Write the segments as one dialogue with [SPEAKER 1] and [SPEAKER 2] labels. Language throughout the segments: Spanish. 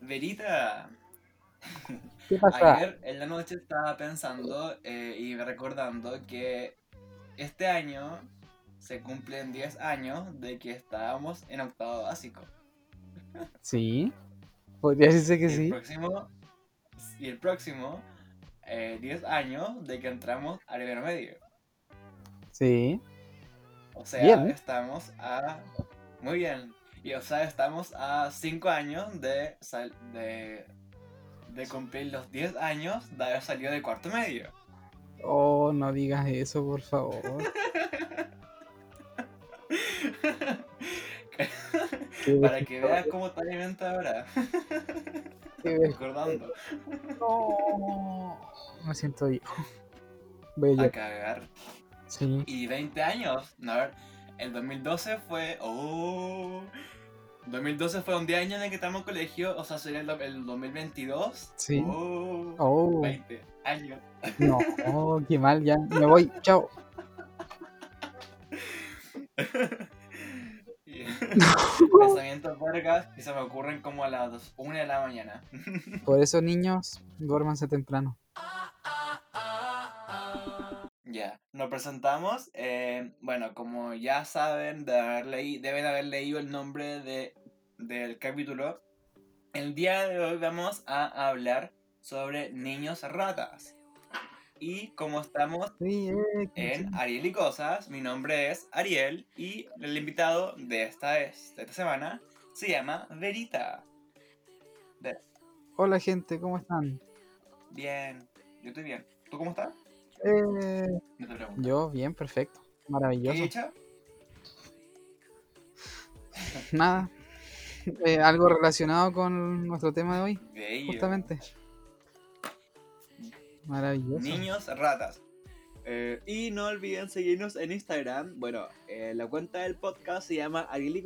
[SPEAKER 1] Verita,
[SPEAKER 2] ¿Qué pasa?
[SPEAKER 1] ayer en la noche estaba pensando eh, y recordando que este año se cumplen 10 años de que estábamos en octavo básico.
[SPEAKER 2] Sí. Podría decirse que
[SPEAKER 1] y el
[SPEAKER 2] sí.
[SPEAKER 1] próximo, y el próximo eh, 10 años de que entramos al primero medio.
[SPEAKER 2] Sí.
[SPEAKER 1] O sea,
[SPEAKER 2] Bien.
[SPEAKER 1] estamos a. Muy bien. Y o sea, estamos a 5 años de, sal- de, de cumplir los 10 años de haber salido de cuarto medio.
[SPEAKER 2] Oh, no digas eso, por favor.
[SPEAKER 1] Para que veas cómo está mi mente ahora. Recordando.
[SPEAKER 2] No. Me siento viejo. Bello.
[SPEAKER 1] A cagar.
[SPEAKER 2] Sí.
[SPEAKER 1] Y 20 años. No, a ver, el 2012 fue. Oh. 2012 fue un día año en el que estamos en colegio. O sea, sería el, el 2022.
[SPEAKER 2] Sí.
[SPEAKER 1] Oh.
[SPEAKER 2] Oh.
[SPEAKER 1] 20 años.
[SPEAKER 2] No. Oh, qué mal, ya. Me voy. Chao.
[SPEAKER 1] Y- Pensamientos vergas que se me ocurren como a las 1 de la mañana.
[SPEAKER 2] Por eso, niños, duérmanse temprano.
[SPEAKER 1] Ya, nos presentamos. eh, bueno, como ya saben, de haber leí- deben haber leído el nombre de, del capítulo. El día de hoy vamos a hablar sobre niños ratas. Y como estamos en Ariel y Cosas, mi nombre es Ariel y el invitado de esta, vez- de esta semana se llama Verita. De-
[SPEAKER 2] Hola, gente, ¿cómo están?
[SPEAKER 1] Bien, yo estoy bien. ¿Tú cómo estás?
[SPEAKER 2] Eh, yo, bien, perfecto.
[SPEAKER 1] ¿Qué
[SPEAKER 2] Maravilloso.
[SPEAKER 1] he hecho?
[SPEAKER 2] Nada. Eh, algo relacionado con nuestro tema de hoy,
[SPEAKER 1] Bello.
[SPEAKER 2] justamente. Maravilloso.
[SPEAKER 1] Niños ratas. Eh, y no olviden seguirnos en Instagram. Bueno, la cuenta del podcast se llama Ariel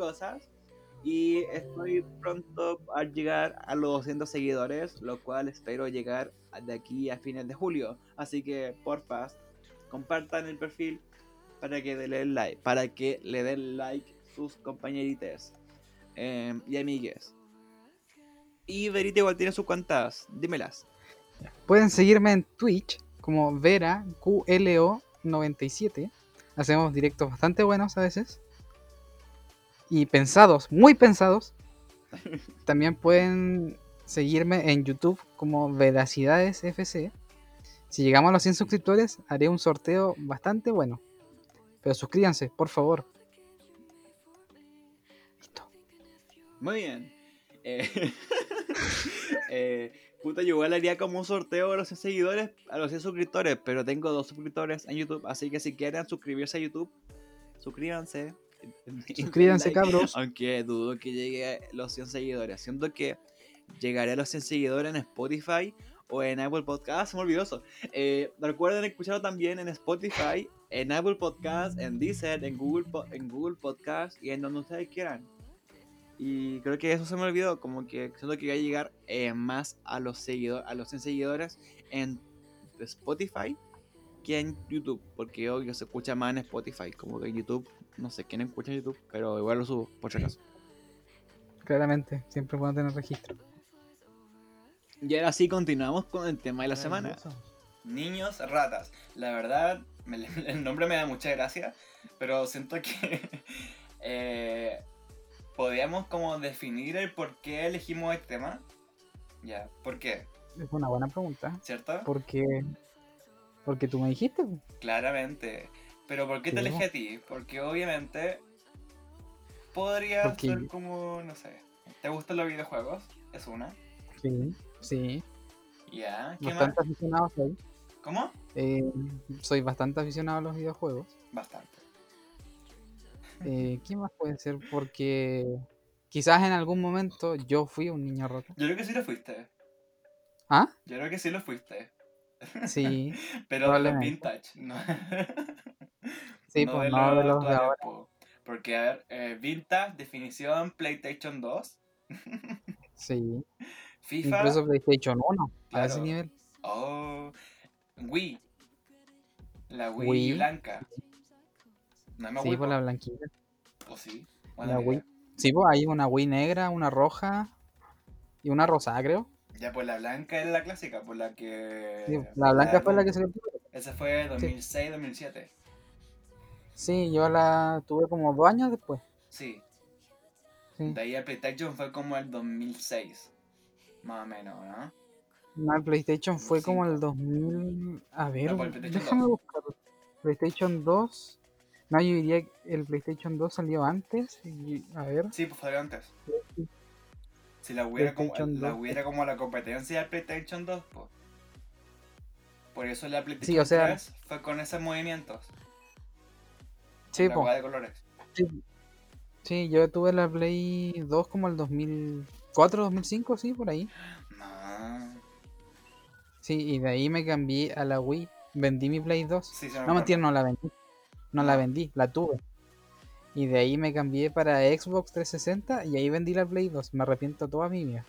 [SPEAKER 1] y estoy pronto a llegar a los 200 seguidores, lo cual espero llegar de aquí a fines de julio. Así que, porfa, compartan el perfil para que le den like, para que le den like sus compañeritas eh, y amigues. Y Verita igual tiene sus cuentas, dímelas.
[SPEAKER 2] Pueden seguirme en Twitch como Vera QLO97. Hacemos directos bastante buenos a veces. Y pensados, muy pensados. También pueden seguirme en YouTube como Veracidades FC. Si llegamos a los 100 suscriptores, haré un sorteo bastante bueno. Pero suscríbanse, por favor. Listo.
[SPEAKER 1] Muy bien. Eh, eh, puta, yo igual haría como un sorteo a los 100 seguidores, a los 100 suscriptores, pero tengo dos suscriptores en YouTube, así que si quieren suscribirse a YouTube, suscríbanse.
[SPEAKER 2] Suscríbanse,
[SPEAKER 1] Like,
[SPEAKER 2] cabros.
[SPEAKER 1] Aunque dudo que llegue a los 100 seguidores. Siento que llegaré a los 100 seguidores en Spotify o en Apple Podcast. Se me olvidó eso. Eh, recuerden escucharlo también en Spotify, en Apple Podcast, en Deezer, en Google, en Google Podcast y en donde ustedes quieran. Y creo que eso se me olvidó, como que siento que voy a llegar eh, más a los seguidores, a los 100 seguidores en Spotify que en YouTube, porque obvio se escucha más en Spotify, como que en YouTube, no sé quién escucha en YouTube, pero igual lo subo, por si acaso.
[SPEAKER 2] Claramente, siempre pueden tener registro.
[SPEAKER 1] Y ahora sí continuamos con el tema de la semana.
[SPEAKER 2] Maravilloso.
[SPEAKER 1] Niños ratas. La verdad, me- el nombre me da mucha gracia, pero siento que eh, podríamos como definir el por qué elegimos este tema. Ya, ¿por qué?
[SPEAKER 2] Es una buena pregunta.
[SPEAKER 1] ¿Cierto?
[SPEAKER 2] Porque, porque tú me dijiste.
[SPEAKER 1] Claramente. Pero ¿por qué te elegí a ti? Porque obviamente podría
[SPEAKER 2] Porque-
[SPEAKER 1] ser como, no sé, ¿te gustan los videojuegos? Es una.
[SPEAKER 2] Sí, sí.
[SPEAKER 1] Ya, ¿qué
[SPEAKER 2] Bastante
[SPEAKER 1] más?
[SPEAKER 2] aficionado soy.
[SPEAKER 1] ¿Cómo?
[SPEAKER 2] Eh, soy bastante aficionado a los videojuegos.
[SPEAKER 1] Bastante.
[SPEAKER 2] Eh, ¿Qué más puede ser? Porque quizás en algún momento yo fui un niño roto.
[SPEAKER 1] Yo creo que sí lo fuiste.
[SPEAKER 2] ¿Ah?
[SPEAKER 1] Yo creo que sí lo fuiste.
[SPEAKER 2] Sí,
[SPEAKER 1] Pero los vintage, ¿no?
[SPEAKER 2] sí, pues no de los de ahora.
[SPEAKER 1] po. Porque, a ver, eh, vintage, definición PlayStation 2,
[SPEAKER 2] Sí,
[SPEAKER 1] FIFA,
[SPEAKER 2] incluso PlayStation 1, a ese nivel.
[SPEAKER 1] oh, Wii, la Wii,
[SPEAKER 2] Wii.
[SPEAKER 1] blanca. No me
[SPEAKER 2] Sí, por la blanquita.
[SPEAKER 1] ¿O sí?
[SPEAKER 2] La Wii. Sí, pues hay una Wii negra, una roja y una rosada, creo.
[SPEAKER 1] Ya, pues la blanca era la clásica, por la que.
[SPEAKER 2] Sí, la blanca fue la que
[SPEAKER 1] se. Esa fue 2006-2007.
[SPEAKER 2] Sí, yo la tuve como dos años después.
[SPEAKER 1] Sí.
[SPEAKER 2] Sí.
[SPEAKER 1] De ahí el PlayStation fue como el 2006. Más o menos, ¿no?
[SPEAKER 2] No, el PlayStation fue como el
[SPEAKER 1] Cinco.
[SPEAKER 2] 2000. A ver,
[SPEAKER 1] No,
[SPEAKER 2] déjame
[SPEAKER 1] 2.
[SPEAKER 2] buscar. PlayStation 2. No, yo diría que el PlayStation 2 salió antes. y- a ver.
[SPEAKER 1] Sí, pues salió antes. Si la hubiera como, la
[SPEAKER 2] 2.
[SPEAKER 1] hubiera como la competencia del PlayStation 2, pues. Por eso la PlayStation
[SPEAKER 2] Sí, o sea-
[SPEAKER 1] 3 fue con esos movimientos.
[SPEAKER 2] Sí,
[SPEAKER 1] la
[SPEAKER 2] po.
[SPEAKER 1] de colores.
[SPEAKER 2] Sí. Sí, yo tuve la Play 2 como el 2004, 2005, sí, por ahí.
[SPEAKER 1] No.
[SPEAKER 2] Sí, y de ahí me cambié a la Wii. Vendí mi Play 2.
[SPEAKER 1] Sí, me
[SPEAKER 2] No, mentira, no la vendí. No la
[SPEAKER 1] No.
[SPEAKER 2] vendí, la tuve. Y de ahí me cambié para Xbox 360 y ahí vendí la Play 2. Me arrepiento toda mi vida.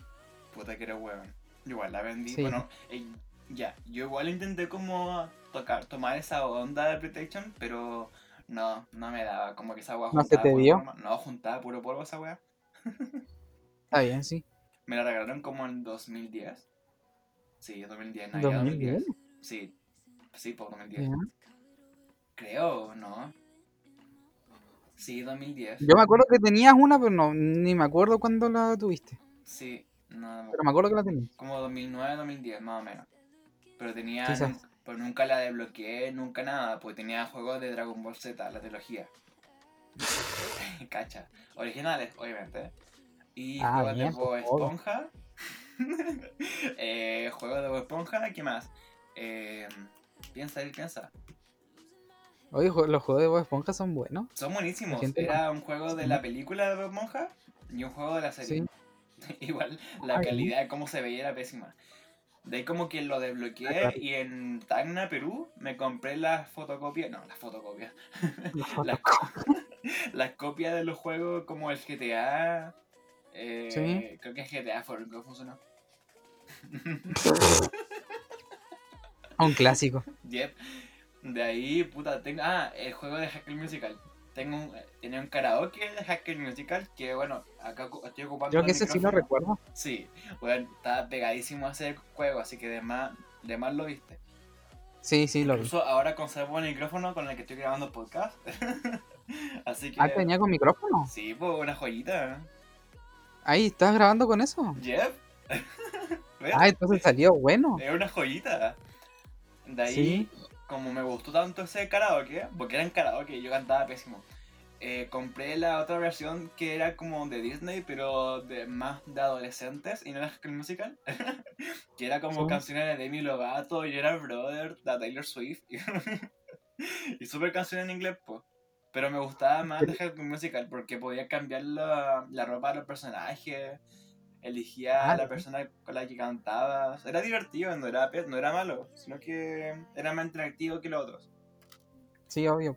[SPEAKER 1] Puta que era hueón. Igual la vendí.
[SPEAKER 2] Sí.
[SPEAKER 1] Bueno, eh, ya. Yo igual intenté como tocar, tomar esa onda de PlayStation, pero no, no me daba. Como que esa hueá
[SPEAKER 2] ¿No se te dio?
[SPEAKER 1] polvo, No, juntaba puro polvo esa hueá.
[SPEAKER 2] Está bien, sí.
[SPEAKER 1] Me la regalaron como en 2010. Sí, 2010, Navidad
[SPEAKER 2] 2010.
[SPEAKER 1] 2010. Sí, sí, por 2010.
[SPEAKER 2] Ya.
[SPEAKER 1] Creo, ¿no? Sí, 2010.
[SPEAKER 2] Yo me acuerdo que tenías una, pero no, ni me acuerdo cuándo la tuviste.
[SPEAKER 1] Sí, no,
[SPEAKER 2] Pero me acuerdo que la tenías.
[SPEAKER 1] como 2009, 2010, más o menos. Pero tenía. Pero nunca la desbloqueé, nunca nada, porque tenía juegos de Dragon Ball Z, la trilogía. Cacha. Originales, obviamente. Y
[SPEAKER 2] Ah,
[SPEAKER 1] juegos
[SPEAKER 2] bien,
[SPEAKER 1] de Bob. Esponja. eh, juegos de Bob Esponja, ¿qué más? Eh, piensa, él piensa.
[SPEAKER 2] Oye, los juegos de Bob Esponja son buenos.
[SPEAKER 1] Son buenísimos. Era un juego de la película de Bob Esponja y un juego de la serie.
[SPEAKER 2] Sí.
[SPEAKER 1] Igual la
[SPEAKER 2] bien.
[SPEAKER 1] calidad de cómo se veía era pésima. De ahí como que lo desbloqueé y en Tacna, Perú, me compré las fotocopias, no, las fotocopias, las, copias de los juegos como el GTA, eh,
[SPEAKER 2] Sí.
[SPEAKER 1] creo que es GTA fue el que funcionó.
[SPEAKER 2] Un clásico.
[SPEAKER 1] Yep. De ahí, puta, tengo, ah, el juego de Hacker Musical. Tengo un, tenía un karaoke de Hacker Musical que, bueno, acá estoy ocupando
[SPEAKER 2] Creo
[SPEAKER 1] el
[SPEAKER 2] que ese sí lo recuerdo.
[SPEAKER 1] Sí, bueno, estaba pegadísimo a ese juego, así que de más, de más lo viste.
[SPEAKER 2] Sí, sí, lo vi.
[SPEAKER 1] Incluso ahora conservo el micrófono con el que estoy grabando podcast. así que.
[SPEAKER 2] Ah, tenía con micrófono.
[SPEAKER 1] Sí, pues una joyita.
[SPEAKER 2] Ahí, ¿estás grabando con eso?
[SPEAKER 1] Jeff. ¿Ves?
[SPEAKER 2] Ah, entonces salió bueno.
[SPEAKER 1] Es una joyita. De ahí,
[SPEAKER 2] Sí.
[SPEAKER 1] Como me gustó tanto ese karaoke, porque era en karaoke y yo cantaba pésimo. eh, compré la otra versión que era como de Disney, pero de más de adolescentes y no era School musical. que era como
[SPEAKER 2] Sí.
[SPEAKER 1] canciones de Demi Lovato, Gerard Brother, de Taylor Swift. y super canciones en inglés, pues. Pero me gustaba más de High musical porque podía cambiar la, la ropa de los personajes. Elegía
[SPEAKER 2] Ah,
[SPEAKER 1] a la persona con la que cantabas. Era divertido, no era, pe- no era malo, sino que era más interactivo que los otros.
[SPEAKER 2] Sí, obvio.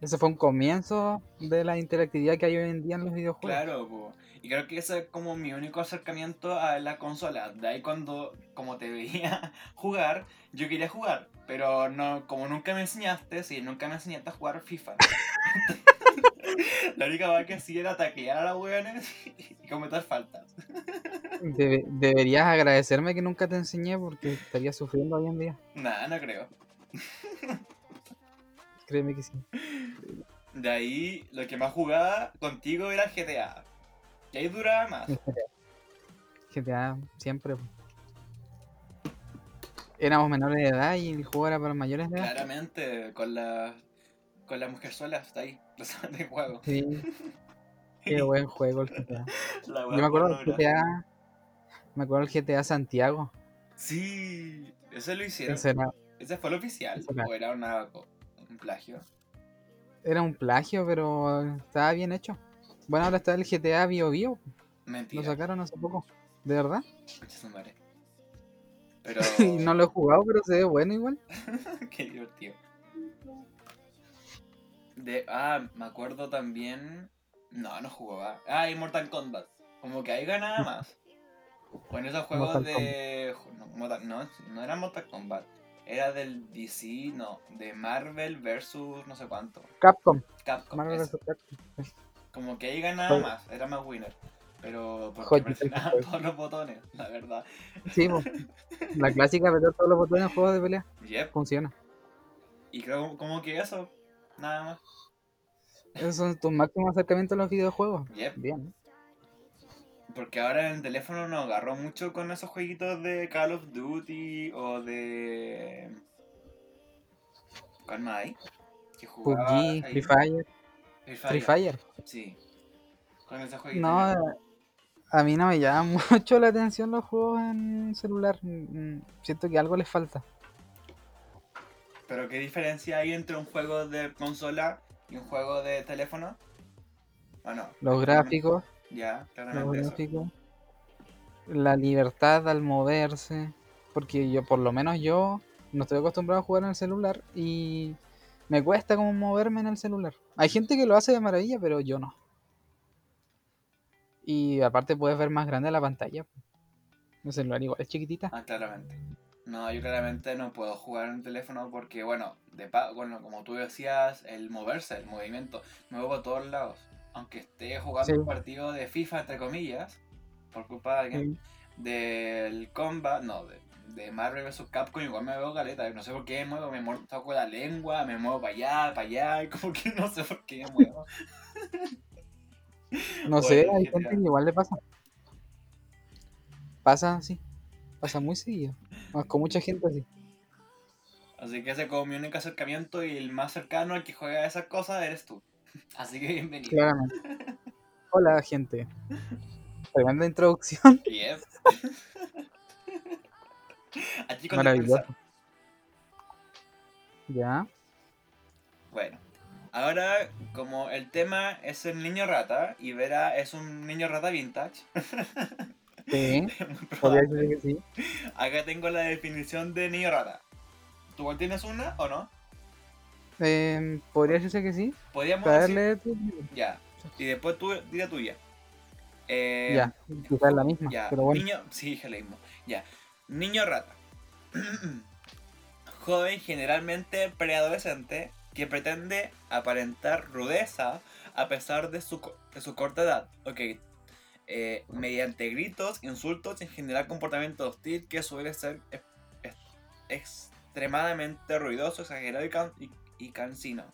[SPEAKER 2] Ese fue un comienzo de la interactividad que hay hoy en día en los videojuegos.
[SPEAKER 1] Claro, po. y creo que ese es como mi único acercamiento a la consola. De ahí cuando, como te veía jugar, yo quería jugar, pero no, como nunca me enseñaste, sí, nunca me enseñaste a jugar FIFA. la única cosa que hacía era taclear a los weones y cometer faltas.
[SPEAKER 2] Debe- deberías agradecerme que nunca te enseñé porque estaría sufriendo hoy en día.
[SPEAKER 1] Nada, no creo.
[SPEAKER 2] Créeme que sí.
[SPEAKER 1] De ahí, lo que más jugaba contigo era GTA. Y ahí duraba más.
[SPEAKER 2] GTA siempre. Éramos menores de edad y el juego era para mayores de edad.
[SPEAKER 1] Claramente, con la, con la mujer sola, está ahí, los de juego.
[SPEAKER 2] Sí. Qué buen juego el GTA.
[SPEAKER 1] La
[SPEAKER 2] Yo me acuerdo del. GTA. Me acuerdo del GTA Santiago.
[SPEAKER 1] Sí, eso lo hicieron.
[SPEAKER 2] Ese era,
[SPEAKER 1] ¿Ese fue el oficial? ¿O era una, un plagio?
[SPEAKER 2] era un plagio, pero estaba bien hecho. Bueno, ahora está el GTA Bio Bio. Lo
[SPEAKER 1] Mentira.
[SPEAKER 2] sacaron hace poco. ¿De verdad?
[SPEAKER 1] Pero.
[SPEAKER 2] No lo he jugado, pero se ve bueno igual.
[SPEAKER 1] Qué divertido. De, ah, me acuerdo también. No, no jugaba. Ah, y Mortal Kombat. Como que ahí ganaba más. En esos juegos
[SPEAKER 2] Mortal
[SPEAKER 1] de. No, Mortal- no, no era Mortal Kombat. Era del DC, no. De Marvel versus no sé cuánto.
[SPEAKER 2] Capcom.
[SPEAKER 1] Capcom.
[SPEAKER 2] Marvel vs. Capcom.
[SPEAKER 1] Como que ahí ganaba
[SPEAKER 2] Pues-
[SPEAKER 1] más. Era más winner. Pero porque
[SPEAKER 2] Joder,
[SPEAKER 1] presionaba
[SPEAKER 2] joder.
[SPEAKER 1] todos los botones, la verdad.
[SPEAKER 2] Sí, la clásica apretar todos los botones en juegos de pelea.
[SPEAKER 1] Yep.
[SPEAKER 2] Funciona.
[SPEAKER 1] Y creo como que eso, nada más.
[SPEAKER 2] Esos son tus máximos acercamientos a los videojuegos.
[SPEAKER 1] Yep.
[SPEAKER 2] Bien.
[SPEAKER 1] Porque ahora en el teléfono nos agarró mucho con esos jueguitos de Call of Duty o de. ¿Cuál más hay? Que jugaba
[SPEAKER 2] PUBG. Free Fire.
[SPEAKER 1] Free
[SPEAKER 2] Free
[SPEAKER 1] Fire. Sí. Con esos jueguitos.
[SPEAKER 2] No, a mí no me llama mucho la atención los juegos en celular. Mm, Siento que algo les falta.
[SPEAKER 1] Pero ¿qué diferencia hay entre un juego de consola y un juego de teléfono? Bueno,
[SPEAKER 2] Los gráficos,
[SPEAKER 1] ya,
[SPEAKER 2] los
[SPEAKER 1] claramente eso.
[SPEAKER 2] gráficos, la libertad al moverse. Porque yo, por lo menos yo, no estoy acostumbrado a jugar en el celular y me cuesta como moverme en el celular. Hay gente que lo hace de maravilla, pero yo no. Y aparte puedes ver más grande la pantalla. El celular igual es chiquitita.
[SPEAKER 1] Ah, claramente. No, yo claramente no puedo jugar en el teléfono porque, bueno, de pa bueno, como tú decías, el moverse, el movimiento, me muevo a todos lados. Aunque esté jugando
[SPEAKER 2] Sí.
[SPEAKER 1] un partido de FIFA, entre comillas, por culpa de alguien, del combat, no, de, de Marvel vs. Capcom, igual me veo galeta. No sé por qué me muevo, me muevo, toco la lengua, me muevo para allá, para allá, y como que no sé por qué me muevo.
[SPEAKER 2] No sé, hay gente que igual le pasa. Pasa, sí. Pasa muy seguido. Más Con mucha gente así.
[SPEAKER 1] Así que ese es como mi único acercamiento y el más cercano al que juega esas cosas eres tú. Así que bienvenido.
[SPEAKER 2] Claramente. Hola, gente. Tremenda introducción.
[SPEAKER 1] Yes.
[SPEAKER 2] Maravilloso. Ya.
[SPEAKER 1] Bueno, ahora como el tema es el niño rata y Vera es un niño rata vintage,
[SPEAKER 2] Sí. que sí.
[SPEAKER 1] acá tengo la definición de niño rata. ¿Tú igual tienes una o no?
[SPEAKER 2] Eh, Podría decirse que sí.
[SPEAKER 1] Podríamos
[SPEAKER 2] Para
[SPEAKER 1] decir...
[SPEAKER 2] tu-
[SPEAKER 1] Ya. Y después tú di la tuya. Eh,
[SPEAKER 2] Ya. Quizás la misma.
[SPEAKER 1] Ya,
[SPEAKER 2] Pero bueno.
[SPEAKER 1] niño, sí, dije mismo. Ya, niño rata. Joven generalmente preadolescente que pretende aparentar rudeza a pesar de su, de su corta edad. Ok. Eh, mediante gritos, insultos y en general comportamiento hostil que suele ser ex- ex- extremadamente ruidoso, exagerado y, can- y, y cansino.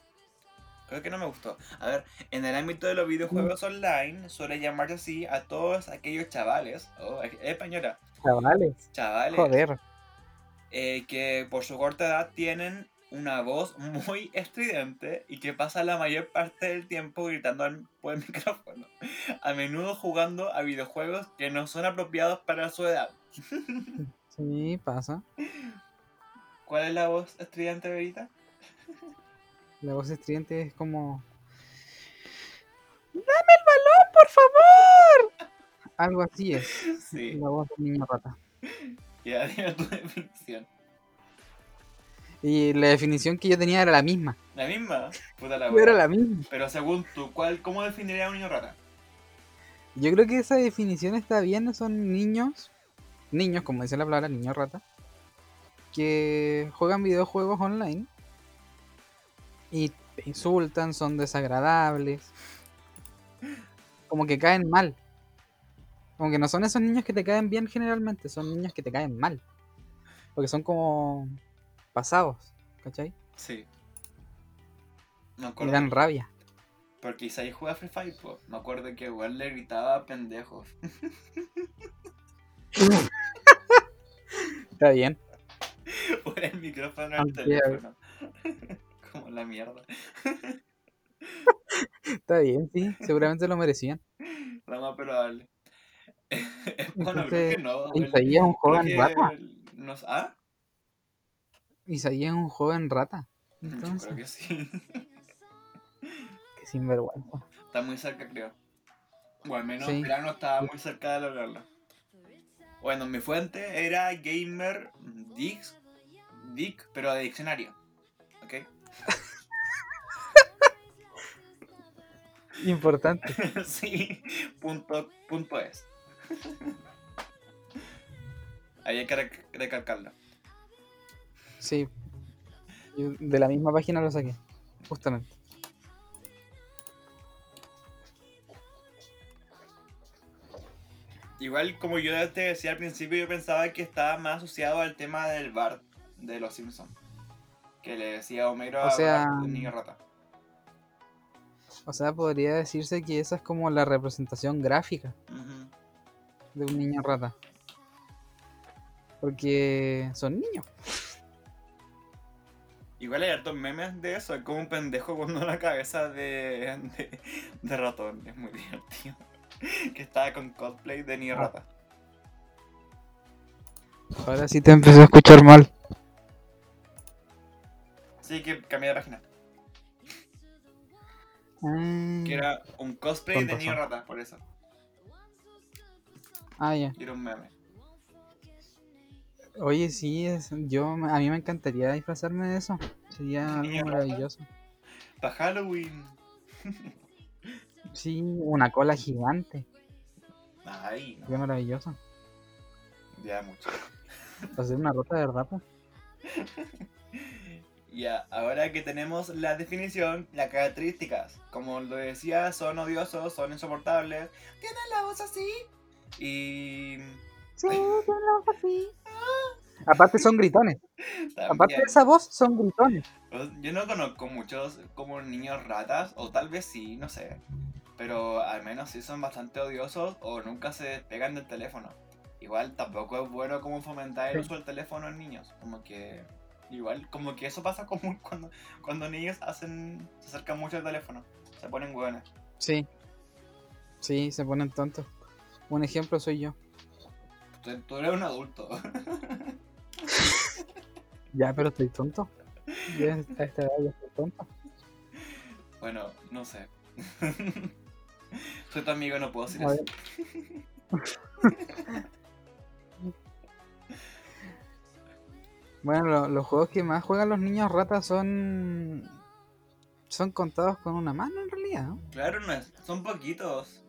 [SPEAKER 1] Creo que no me gustó. A ver, en el ámbito de los videojuegos
[SPEAKER 2] Mm.
[SPEAKER 1] online suele llamarse así a todos aquellos chavales, oh, es española,
[SPEAKER 2] Chavales.
[SPEAKER 1] chavales,
[SPEAKER 2] Joder.
[SPEAKER 1] eh, que por su corta edad tienen una voz muy estridente y que pasan la mayor parte del tiempo gritando al- por el micrófono, a menudo jugando a videojuegos que no son apropiados para su edad.
[SPEAKER 2] Sí, pasa.
[SPEAKER 1] ¿Cuál es la voz estridente, Verita?
[SPEAKER 2] La voz estridente es como. ¡Dame el balón, por favor! Algo así es.
[SPEAKER 1] Sí,
[SPEAKER 2] La voz del niño rata.
[SPEAKER 1] ya dime tu definición.
[SPEAKER 2] Y la definición que yo tenía era la misma.
[SPEAKER 1] ¿La misma? Puta la
[SPEAKER 2] Era la misma.
[SPEAKER 1] Pero según tú, ¿cuál, ¿cómo definiría a un niño rata?
[SPEAKER 2] Yo creo que esa definición está bien. Son niños, niños, como dice la palabra, niño rata, que juegan videojuegos online y te insultan, son desagradables, como que caen mal. Como que no son esos niños que te caen bien generalmente, son niños que te caen mal. Porque son como pasados, ¿cachai?
[SPEAKER 1] Sí. Me
[SPEAKER 2] Y dan rabia.
[SPEAKER 1] Porque Isaí juega Free Fire, po. Me acuerdo que igual le gritaba pendejos.
[SPEAKER 2] Está bien.
[SPEAKER 1] por el micrófono
[SPEAKER 2] ya.
[SPEAKER 1] teléfono. Como la mierda.
[SPEAKER 2] Está bien, sí. Seguramente lo merecían.
[SPEAKER 1] Lo más probable. bueno,
[SPEAKER 2] Entonces,
[SPEAKER 1] creo que no.
[SPEAKER 2] Isaías es un joven
[SPEAKER 1] nos- ¿Ah?
[SPEAKER 2] Isaías es un joven rata.
[SPEAKER 1] Yo
[SPEAKER 2] Entonces,
[SPEAKER 1] creo que sí.
[SPEAKER 2] qué sinvergüenza.
[SPEAKER 1] Está muy cerca, creo. O al menos
[SPEAKER 2] Sí.
[SPEAKER 1] Verano estaba muy cerca de lograrlo. Bueno, mi fuente era Gamer Dick, Dick pero de diccionario. ¿Ok?
[SPEAKER 2] Importante.
[SPEAKER 1] sí, punto, punto es. Ahí hay que rec- recalcarlo.
[SPEAKER 2] Sí. Yo de la misma página lo saqué. Justamente.
[SPEAKER 1] Igual como yo te decía al principio, yo pensaba que estaba más asociado al tema del bar de los Simpsons. Que le decía Homero
[SPEAKER 2] O
[SPEAKER 1] a
[SPEAKER 2] sea-
[SPEAKER 1] niño rata.
[SPEAKER 2] O sea, podría decirse que esa es como la representación gráfica de un niño rata. Porque son niños.
[SPEAKER 1] Igual hay hartos memes de eso, es como un pendejo con una cabeza de, de, de ratón, es muy divertido. Que estaba con cosplay de niño
[SPEAKER 2] Ah.
[SPEAKER 1] rata.
[SPEAKER 2] Ahora sí te empecé a escuchar mal.
[SPEAKER 1] Sí, que cambié de página.
[SPEAKER 2] Mm.
[SPEAKER 1] Que era un cosplay de niño rata, por eso.
[SPEAKER 2] Ah, ya.
[SPEAKER 1] Y era un meme.
[SPEAKER 2] Oye, sí, es, yo, a mí me encantaría disfrazarme de eso. Sería algo maravilloso.
[SPEAKER 1] Para Halloween.
[SPEAKER 2] Sí, una cola gigante.
[SPEAKER 1] Ay, no.
[SPEAKER 2] Sería maravilloso.
[SPEAKER 1] Ya mucho.
[SPEAKER 2] Hacer una rota de verdad.
[SPEAKER 1] Ya, ahora que tenemos la definición, las características, como lo decía, son odiosos, son insoportables, tienen la voz así y
[SPEAKER 2] Sí, así. Aparte son gritones. Aparte de esa voz, son gritones.
[SPEAKER 1] pues, yo no conozco muchos como niños ratas, o tal vez sí, no sé, pero al menos sí son bastante odiosos o nunca se despegan del teléfono. Igual tampoco es bueno como fomentar el
[SPEAKER 2] Sí.
[SPEAKER 1] uso del teléfono en niños, como que igual como que eso pasa como cuando cuando niños hacen se acercan mucho al teléfono, se ponen hueones.
[SPEAKER 2] Sí. Sí, se ponen tontos. Un ejemplo soy yo.
[SPEAKER 1] Tú, eres un adulto.
[SPEAKER 2] Ya, pero estoy tonto. Yo a esta edad ya estoy tonto.
[SPEAKER 1] bueno, no sé. Soy tu amigo, no puedo decir
[SPEAKER 2] A
[SPEAKER 1] eso.
[SPEAKER 2] Bueno, lo- los juegos que más juegan los niños ratas son. son contados con una mano en realidad, ¿no?
[SPEAKER 1] Claro, no es, son poquitos.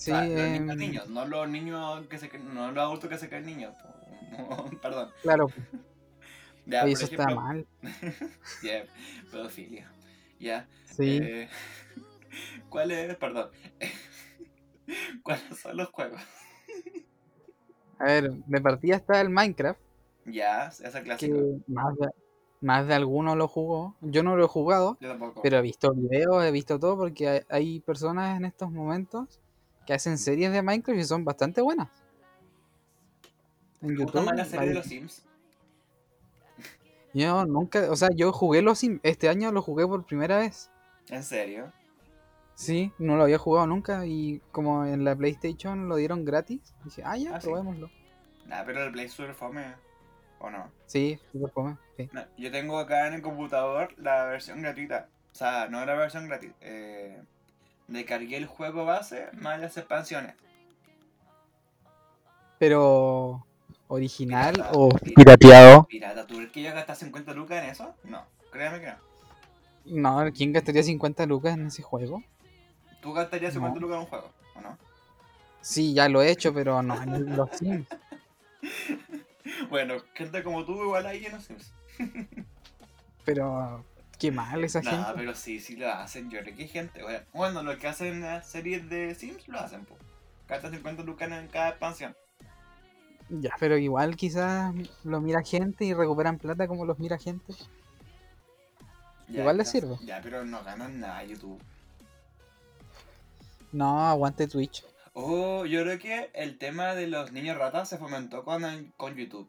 [SPEAKER 2] Sí,
[SPEAKER 1] O sea, los
[SPEAKER 2] em,
[SPEAKER 1] niños, niños, no los niños que se no los adultos que se creen niños. Perdón.
[SPEAKER 2] claro.
[SPEAKER 1] Ya,
[SPEAKER 2] Oye, eso está mal.
[SPEAKER 1] ya, pedofilia. Ya.
[SPEAKER 2] Sí.
[SPEAKER 1] eh, ¿Cuál es? Perdón. ¿Cuáles son los juegos?
[SPEAKER 2] A ver, de partida está el Minecraft,
[SPEAKER 1] Ya, esa clásica.
[SPEAKER 2] más de, más de alguno lo jugó. Yo no lo he jugado,
[SPEAKER 1] Yo tampoco.
[SPEAKER 2] pero he visto videos, he visto todo, porque hay, hay personas en estos momentos que hacen series de Minecraft y son bastante buenas. En
[SPEAKER 1] Me más la serie de los Sims.
[SPEAKER 2] Yo nunca, o sea, yo jugué los Sims, este año lo jugué por primera vez.
[SPEAKER 1] ¿En serio?
[SPEAKER 2] Sí, no lo había jugado nunca y como en la PlayStation lo dieron gratis, dije, ah, ya,
[SPEAKER 1] Ah, sí.
[SPEAKER 2] probémoslo.
[SPEAKER 1] Nah, pero el Play Store fome. ¿O no?
[SPEAKER 2] Sí, super fome, sí.
[SPEAKER 1] No, yo tengo acá en el computador la versión gratuita. O sea, no la versión gratis. Eh, descargué el juego base más las expansiones.
[SPEAKER 2] Pero, ¿original
[SPEAKER 1] Pirata,
[SPEAKER 2] o
[SPEAKER 1] pirata.
[SPEAKER 2] pirateado?
[SPEAKER 1] Pirata, ¿tú crees que yo gastar 50 lucas en eso? No, créeme que no.
[SPEAKER 2] No, ¿quién gastaría 50 lucas en ese juego?
[SPEAKER 1] ¿Tú gastarías 50
[SPEAKER 2] No.
[SPEAKER 1] lucas en un juego? ¿O no?
[SPEAKER 2] Sí, ya lo he hecho, pero no en los Sims.
[SPEAKER 1] Bueno, gente como tú igual hay en los Sims.
[SPEAKER 2] Pero, qué mal esa
[SPEAKER 1] No,
[SPEAKER 2] gente.
[SPEAKER 1] pero sí, sí lo hacen. Yo creo que hay gente. Bueno, Bueno, los que hacen las series de Sims lo hacen, pues. Gastan 50 lucas en cada expansión.
[SPEAKER 2] Ya, pero igual quizás lo mira gente y recuperan plata como los mira gente.
[SPEAKER 1] Ya,
[SPEAKER 2] Igual les sirve.
[SPEAKER 1] Ya, pero no ganan nada YouTube.
[SPEAKER 2] No, aguante Twitch.
[SPEAKER 1] Oh, yo creo que el tema de los niños ratas se fomentó con, con YouTube.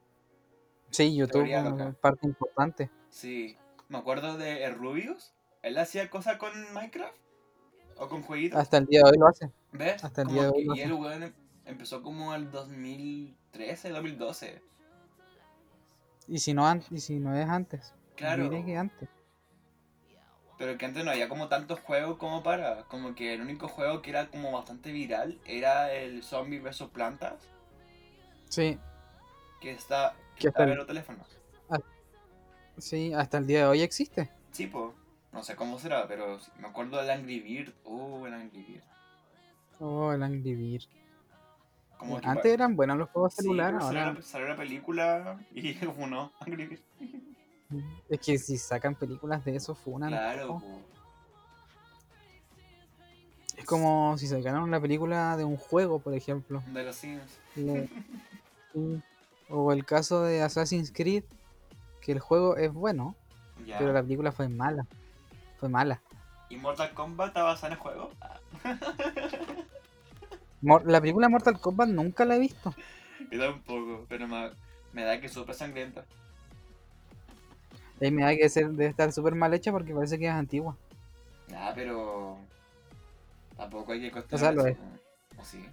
[SPEAKER 2] Sí, YouTube es parte importante.
[SPEAKER 1] Sí. Me acuerdo de Rubius. Él hacía cosas con Minecraft. O con jueguitos.
[SPEAKER 2] Hasta el día de hoy lo hace.
[SPEAKER 1] ¿Ves?
[SPEAKER 2] hasta el
[SPEAKER 1] Como
[SPEAKER 2] día de hoy
[SPEAKER 1] y el weón em- empezó como el 2013, 2012.
[SPEAKER 2] Y si no, y si no es antes.
[SPEAKER 1] Claro.
[SPEAKER 2] Diré que antes.
[SPEAKER 1] Pero que antes no había como tantos juegos como para. Como que el único juego que era como bastante viral era el Zombie vs Plantas.
[SPEAKER 2] Sí,
[SPEAKER 1] Que está,
[SPEAKER 2] Que
[SPEAKER 1] en los teléfonos.
[SPEAKER 2] Sí, hasta el día de hoy existe.
[SPEAKER 1] Sí, po. No sé cómo será, pero me acuerdo del Angry Bird. Oh, el Angry Bird.
[SPEAKER 2] Oh, el Angry Bird.
[SPEAKER 1] Como
[SPEAKER 2] Antes eran buenos los juegos
[SPEAKER 1] Sí,
[SPEAKER 2] celulares,
[SPEAKER 1] salió,
[SPEAKER 2] ahora
[SPEAKER 1] la, salió la película y uno, Angry Bird.
[SPEAKER 2] es que si sacan películas de eso funan.
[SPEAKER 1] Claro, po.
[SPEAKER 2] Es como si sacaran una película de un juego, por ejemplo.
[SPEAKER 1] De los Sims.
[SPEAKER 2] Le-. O el caso de Assassin's Creed, que el juego es bueno,
[SPEAKER 1] Ya.
[SPEAKER 2] pero la película fue mala. Fue mala.
[SPEAKER 1] ¿Y Mortal Kombat está basada en el juego? Ah,
[SPEAKER 2] la película Mortal Kombat nunca la he visto.
[SPEAKER 1] yo tampoco, pero me, me da que es súper sangrienta.
[SPEAKER 2] Y me da que ser, debe estar súper mal hecha porque parece que es antigua.
[SPEAKER 1] Nah, pero. Tampoco hay que
[SPEAKER 2] sea,
[SPEAKER 1] cuestionar.
[SPEAKER 2] lo
[SPEAKER 1] ¿O sí?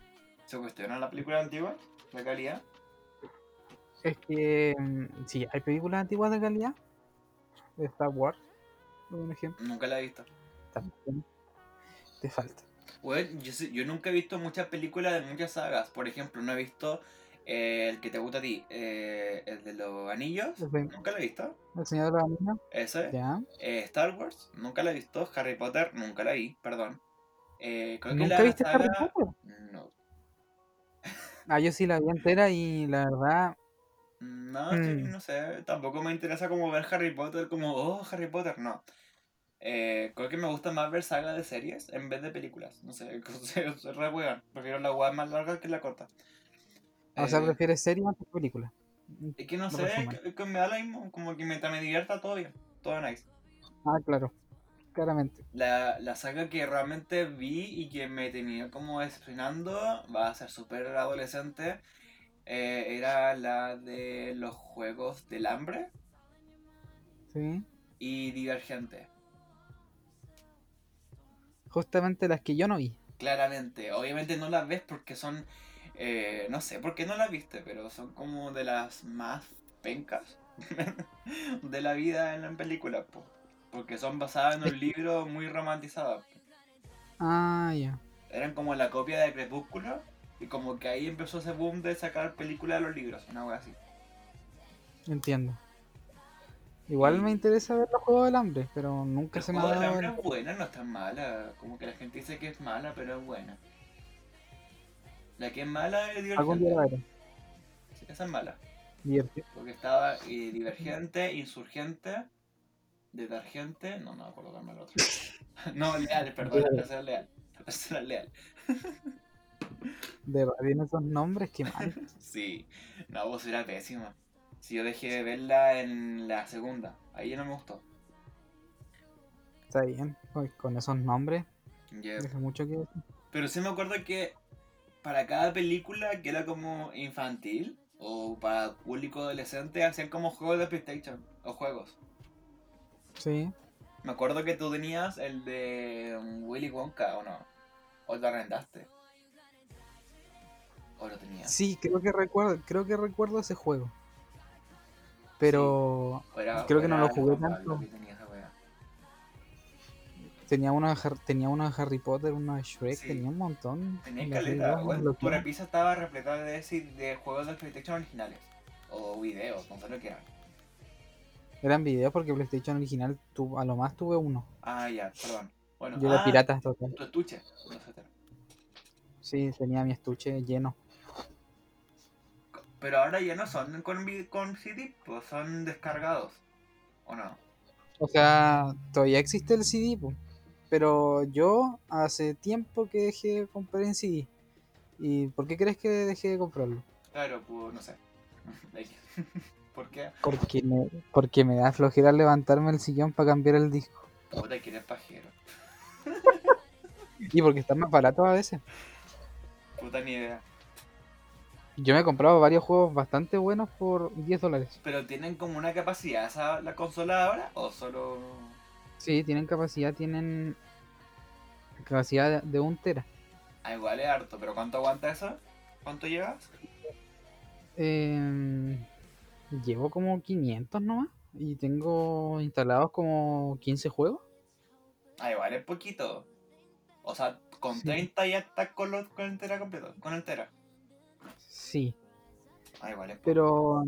[SPEAKER 1] ¿Se cuestiona la película antigua? ¿La calidad?
[SPEAKER 2] Es que mm, sí, hay películas antiguas de calidad. De Star Wars, por un ejemplo.
[SPEAKER 1] Nunca la he visto.
[SPEAKER 2] También te falta.
[SPEAKER 1] Bueno, yo, yo nunca he visto muchas películas de muchas sagas. Por ejemplo, no he visto eh, el que te gusta a ti, eh, el de los anillos. Nunca lo he visto.
[SPEAKER 2] El Señor de los Anillos,
[SPEAKER 1] Ese.
[SPEAKER 2] ya.
[SPEAKER 1] Eh, Star Wars, nunca la he visto. Harry Potter, nunca la vi, perdón. Eh, creo que
[SPEAKER 2] ¿Nunca
[SPEAKER 1] la
[SPEAKER 2] viste
[SPEAKER 1] saga-
[SPEAKER 2] Harry Potter?
[SPEAKER 1] No.
[SPEAKER 2] Ah, yo sí la vi entera y la verdad,
[SPEAKER 1] No, sí,
[SPEAKER 2] Mm.
[SPEAKER 1] no sé. Tampoco me interesa como ver Harry Potter como, oh, Harry Potter, no. Eh, creo que me gusta más ver sagas de series en vez de películas. No sé, soy re weón. Prefiero la weá más larga que la corta.
[SPEAKER 2] o sea,
[SPEAKER 1] Eh,
[SPEAKER 2] prefieres serie antes que película.
[SPEAKER 1] Es que no sé, que, que me da lo mismo, como que mientras me divierta todo bien, todo nice.
[SPEAKER 2] Ah, claro, claramente.
[SPEAKER 1] La, la saga que realmente vi y que me tenía como decepcionando, va a ser súper adolescente, eh, era la de los Juegos del Hambre
[SPEAKER 2] Sí.
[SPEAKER 1] y Divergente.
[SPEAKER 2] Justamente las que yo no vi.
[SPEAKER 1] Claramente, obviamente no las ves porque son, eh, no sé por qué no las viste, pero son como de las más pencas de la vida en la película, po. porque son basadas en un libro muy romantizado. po.
[SPEAKER 2] Ah, ya.
[SPEAKER 1] Eran como la copia de Crepúsculo y como que ahí empezó ese boom de sacar películas de los libros, una wea así.
[SPEAKER 2] Entiendo. Igual
[SPEAKER 1] Y-
[SPEAKER 2] me interesa ver los Juegos del Hambre, pero nunca se me ha
[SPEAKER 1] juego del
[SPEAKER 2] dado.
[SPEAKER 1] hambre es buena, no es tan mala, como que la gente dice que es mala, pero es buena. La que es mala es divergente. Sí, esa es mala.
[SPEAKER 2] Divertido.
[SPEAKER 1] Porque estaba eh, divergente, insurgente, detergente. No, no me acuerdo cuál era el otro. no, leal, perdón, la tercera leal. La tercera leal.
[SPEAKER 2] De verdad tiene esos nombres, qué mal.
[SPEAKER 1] Sí, no, vos era pésima. Si yo dejé de verla en la segunda, ahí ya no me gustó.
[SPEAKER 2] Está bien. Uy, con esos nombres, deja mucho que.
[SPEAKER 1] Pero sí me acuerdo que para cada película que era como infantil o para público adolescente hacían como juegos de PlayStation o juegos.
[SPEAKER 2] Sí.
[SPEAKER 1] Me acuerdo que tú tenías el de Willy Wonka o no. O lo arrendaste. O lo tenías.
[SPEAKER 2] Sí, creo que recuerdo, creo que recuerdo ese juego. Pero
[SPEAKER 1] era-
[SPEAKER 2] creo que no
[SPEAKER 1] era
[SPEAKER 2] lo jugué tanto.
[SPEAKER 1] Tenía esa
[SPEAKER 2] tenía Har- tenía de Harry Potter, uno de Shrek,
[SPEAKER 1] Sí.
[SPEAKER 2] tenía un montón.
[SPEAKER 1] Tenía caleta.
[SPEAKER 2] 2,
[SPEAKER 1] Bueno, tu repisa estaba repletada de, de juegos de PlayStation originales. O videos, no sé lo que eran.
[SPEAKER 2] Eran videos porque PlayStation original tu- a lo más tuve uno.
[SPEAKER 1] Ah, ya, perdón. Bueno,
[SPEAKER 2] Yo era
[SPEAKER 1] ah,
[SPEAKER 2] pirata total.
[SPEAKER 1] Tu estuche. no sé,
[SPEAKER 2] Sí, tenía mi estuche lleno.
[SPEAKER 1] Pero ahora ya no son con, con CD, pues son descargados. ¿O no?
[SPEAKER 2] O sea, todavía existe el CD, po, pero yo hace tiempo que dejé de comprar en CD. ¿Y por qué crees que dejé de comprarlo?
[SPEAKER 1] Claro, pues no sé. ¿Por qué?
[SPEAKER 2] Porque me, porque me da flojera levantarme el sillón para cambiar el disco.
[SPEAKER 1] Puta que eres pajero.
[SPEAKER 2] Y porque están más baratos a veces.
[SPEAKER 1] Puta ni idea.
[SPEAKER 2] Yo me he comprado varios juegos bastante buenos por 10 dólares.
[SPEAKER 1] ¿Pero tienen como una capacidad esa la consola ahora? ¿O solo.?
[SPEAKER 2] Sí, tienen capacidad, tienen capacidad de, de un tera.
[SPEAKER 1] Ah, igual es harto, pero ¿cuánto aguanta eso? ¿Cuánto llevas?
[SPEAKER 2] Em, llevo como 500 nomás. Y tengo instalados como 15 juegos.
[SPEAKER 1] Ah, igual es poquito. O sea, con
[SPEAKER 2] Sí.
[SPEAKER 1] 30 ya estás con, los- con el tera completo. Con el tera.
[SPEAKER 2] Sí,
[SPEAKER 1] Ah, igual es poco.
[SPEAKER 2] pero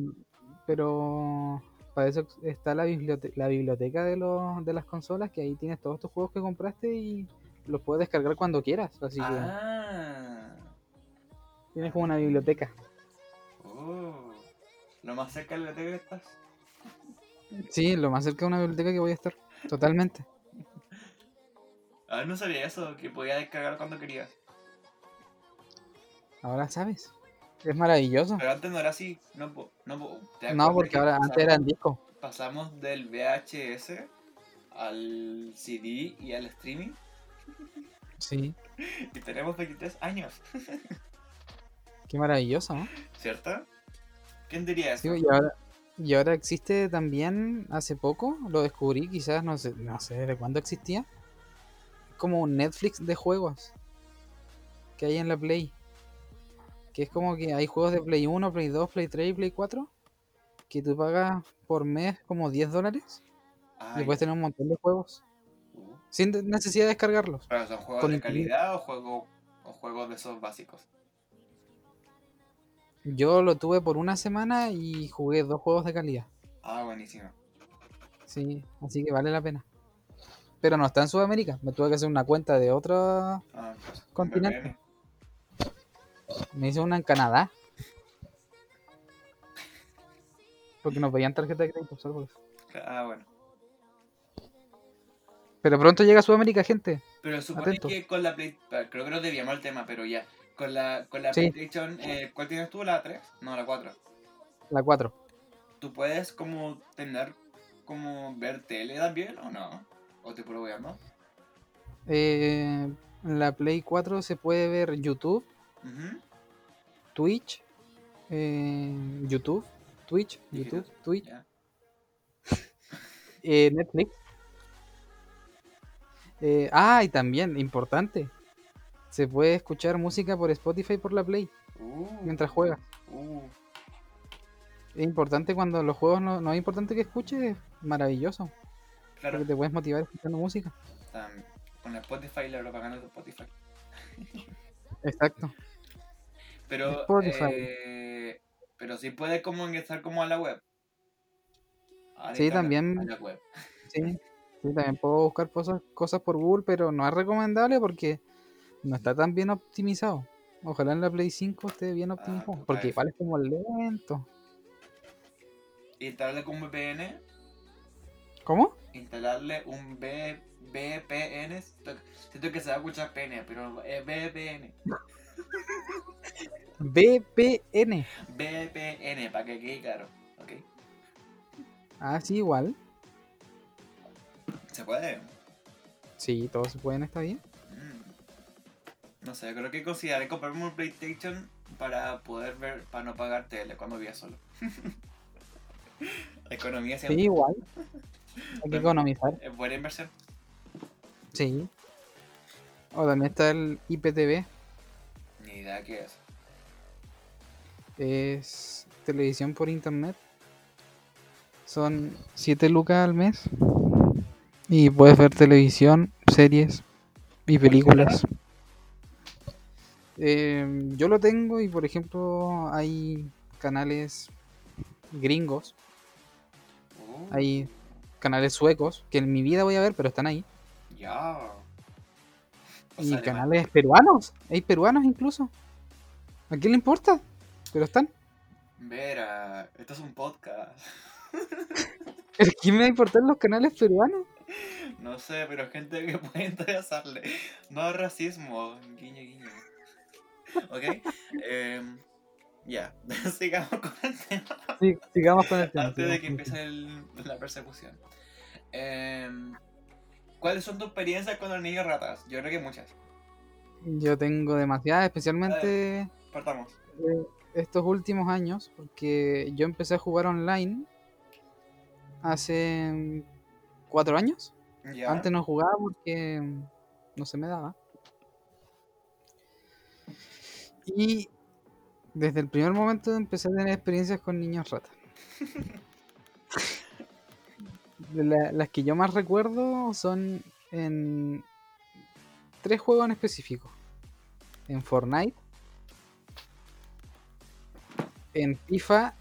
[SPEAKER 2] pero para eso está la biblioteca, la biblioteca de los de las consolas que ahí tienes todos tus juegos que compraste y los puedes descargar cuando quieras, así que
[SPEAKER 1] Ah.
[SPEAKER 2] tienes como una biblioteca.
[SPEAKER 1] Oh. Lo más cerca de la TV que estás.
[SPEAKER 2] Sí, lo más cerca de una biblioteca que voy a estar, totalmente.
[SPEAKER 1] Ah, no sabía eso, que podía descargar cuando querías.
[SPEAKER 2] Ahora sabes. Es maravilloso.
[SPEAKER 1] Pero antes no era así. No, no, po- ¿te
[SPEAKER 2] No, porque
[SPEAKER 1] que
[SPEAKER 2] ahora antes era en disco.
[SPEAKER 1] Pasamos del VHS al CD y al streaming.
[SPEAKER 2] Sí.
[SPEAKER 1] Y tenemos 23 años,
[SPEAKER 2] Qué maravilloso, ¿no?
[SPEAKER 1] ¿cierto? ¿Quién diría eso?
[SPEAKER 2] Sí, y ahora, y ahora existe también, hace poco, lo descubrí, quizás no sé, no sé de cuándo existía. Como un Netflix de juegos que hay en la Play. Que es como que hay juegos de Play 1, Play 2, Play 3 y Play 4 que tú pagas por mes como 10 dólares y puedes tener un montón de juegos
[SPEAKER 1] uh,
[SPEAKER 2] sin necesidad de descargarlos.
[SPEAKER 1] ¿Pero son juegos
[SPEAKER 2] con
[SPEAKER 1] de calidad o, juego, o juegos de esos básicos?
[SPEAKER 2] Yo lo tuve por una semana y jugué dos juegos de calidad.
[SPEAKER 1] Ah, buenísimo.
[SPEAKER 2] Sí, así que vale la pena. Pero no está en Sudamérica. Me tuve que hacer una cuenta de otra.
[SPEAKER 1] Ah, pues,
[SPEAKER 2] Continente. Me hice una en Canadá. Porque no pedían tarjeta de crédito, por eso.
[SPEAKER 1] Ah, bueno.
[SPEAKER 2] Pero pronto llega a Sudamérica, gente.
[SPEAKER 1] Pero supone que con la Play... ah, Creo que nos debíamos el tema, pero ya. Con la, con la
[SPEAKER 2] Sí.
[SPEAKER 1] PlayStation... eh, ¿Cuál tienes tú? ¿La 3? No, la 4.
[SPEAKER 2] La 4.
[SPEAKER 1] ¿Tú puedes como tener... como ver tele también o no? ¿O te puro no?
[SPEAKER 2] Eh, en la Play 4 se puede ver YouTube, Twitch, eh, YouTube, Twitch, YouTube, Twitch, eh, Netflix. Eh, ah, y también, importante, se puede escuchar música por Spotify por la Play
[SPEAKER 1] Uh,
[SPEAKER 2] mientras juegas.
[SPEAKER 1] uh.
[SPEAKER 2] Es importante cuando los juegos no, no es importante que escuches, es maravilloso,
[SPEAKER 1] Claro.
[SPEAKER 2] porque te puedes motivar escuchando música.
[SPEAKER 1] Con Spotify, la propaganda de Spotify.
[SPEAKER 2] Exacto.
[SPEAKER 1] Pero, eh, pero sí puedes como ingresar como a la web. A
[SPEAKER 2] Sí, también.
[SPEAKER 1] A la web.
[SPEAKER 2] Sí, sí, también puedo buscar cosas, cosas por Google, pero no es recomendable porque no está tan bien optimizado. Ojalá en la Play 5 esté bien optimizado,
[SPEAKER 1] puta,
[SPEAKER 2] porque igual es como lento.
[SPEAKER 1] Instalarle con VPN.
[SPEAKER 2] ¿Cómo?
[SPEAKER 1] Instalarle un B, VPN. Siento, siento que se va a escuchar pene, pero es VPN.
[SPEAKER 2] VPN.
[SPEAKER 1] VPN, para que quede claro. ¿Ok?
[SPEAKER 2] Ah, sí, igual.
[SPEAKER 1] ¿Se puede?
[SPEAKER 2] Sí, todos se pueden, está bien.
[SPEAKER 1] Mm. No sé, creo que consideraré comprarme un PlayStation para poder ver, para no pagar tele cuando viva solo. Economía
[SPEAKER 2] Sí,
[SPEAKER 1] siempre
[SPEAKER 2] igual. Hay que economizar.
[SPEAKER 1] es buena inversión.
[SPEAKER 2] Sí. O también está el IPTV.
[SPEAKER 1] Ni idea qué es.
[SPEAKER 2] Es televisión por internet. Son 7 lucas al mes. Y puedes ver televisión, series y películas. Eh, yo lo tengo y por ejemplo hay canales gringos,
[SPEAKER 1] Uh,
[SPEAKER 2] hay canales suecos que en mi vida voy a ver, pero están ahí.
[SPEAKER 1] Ya. O
[SPEAKER 2] Y canales peruanos, hay peruanos incluso. ¿A quién le importa? Pero están.
[SPEAKER 1] Vera, esto es un podcast.
[SPEAKER 2] ¿Pero quién me va a importar los canales peruanos?
[SPEAKER 1] No sé, pero gente que puede interesarle. No racismo, guiño, guiño. ¿Ok? Em, ya, sigamos con el tema.
[SPEAKER 2] Sí, sigamos con el tema.
[SPEAKER 1] Antes de que empiece el- la persecución. Em, ¿Cuáles son tus experiencias con los niños ratas? Yo creo que muchas.
[SPEAKER 2] Yo tengo demasiadas, especialmente
[SPEAKER 1] Partamos.
[SPEAKER 2] eh, estos últimos años, porque yo empecé a jugar online hace cuatro años. Antes no jugaba porque no se me daba. Y desde el primer momento empecé a tener experiencias con niños ratas. La- las que yo más recuerdo son en tres juegos en específico. En Fortnite, en FIFA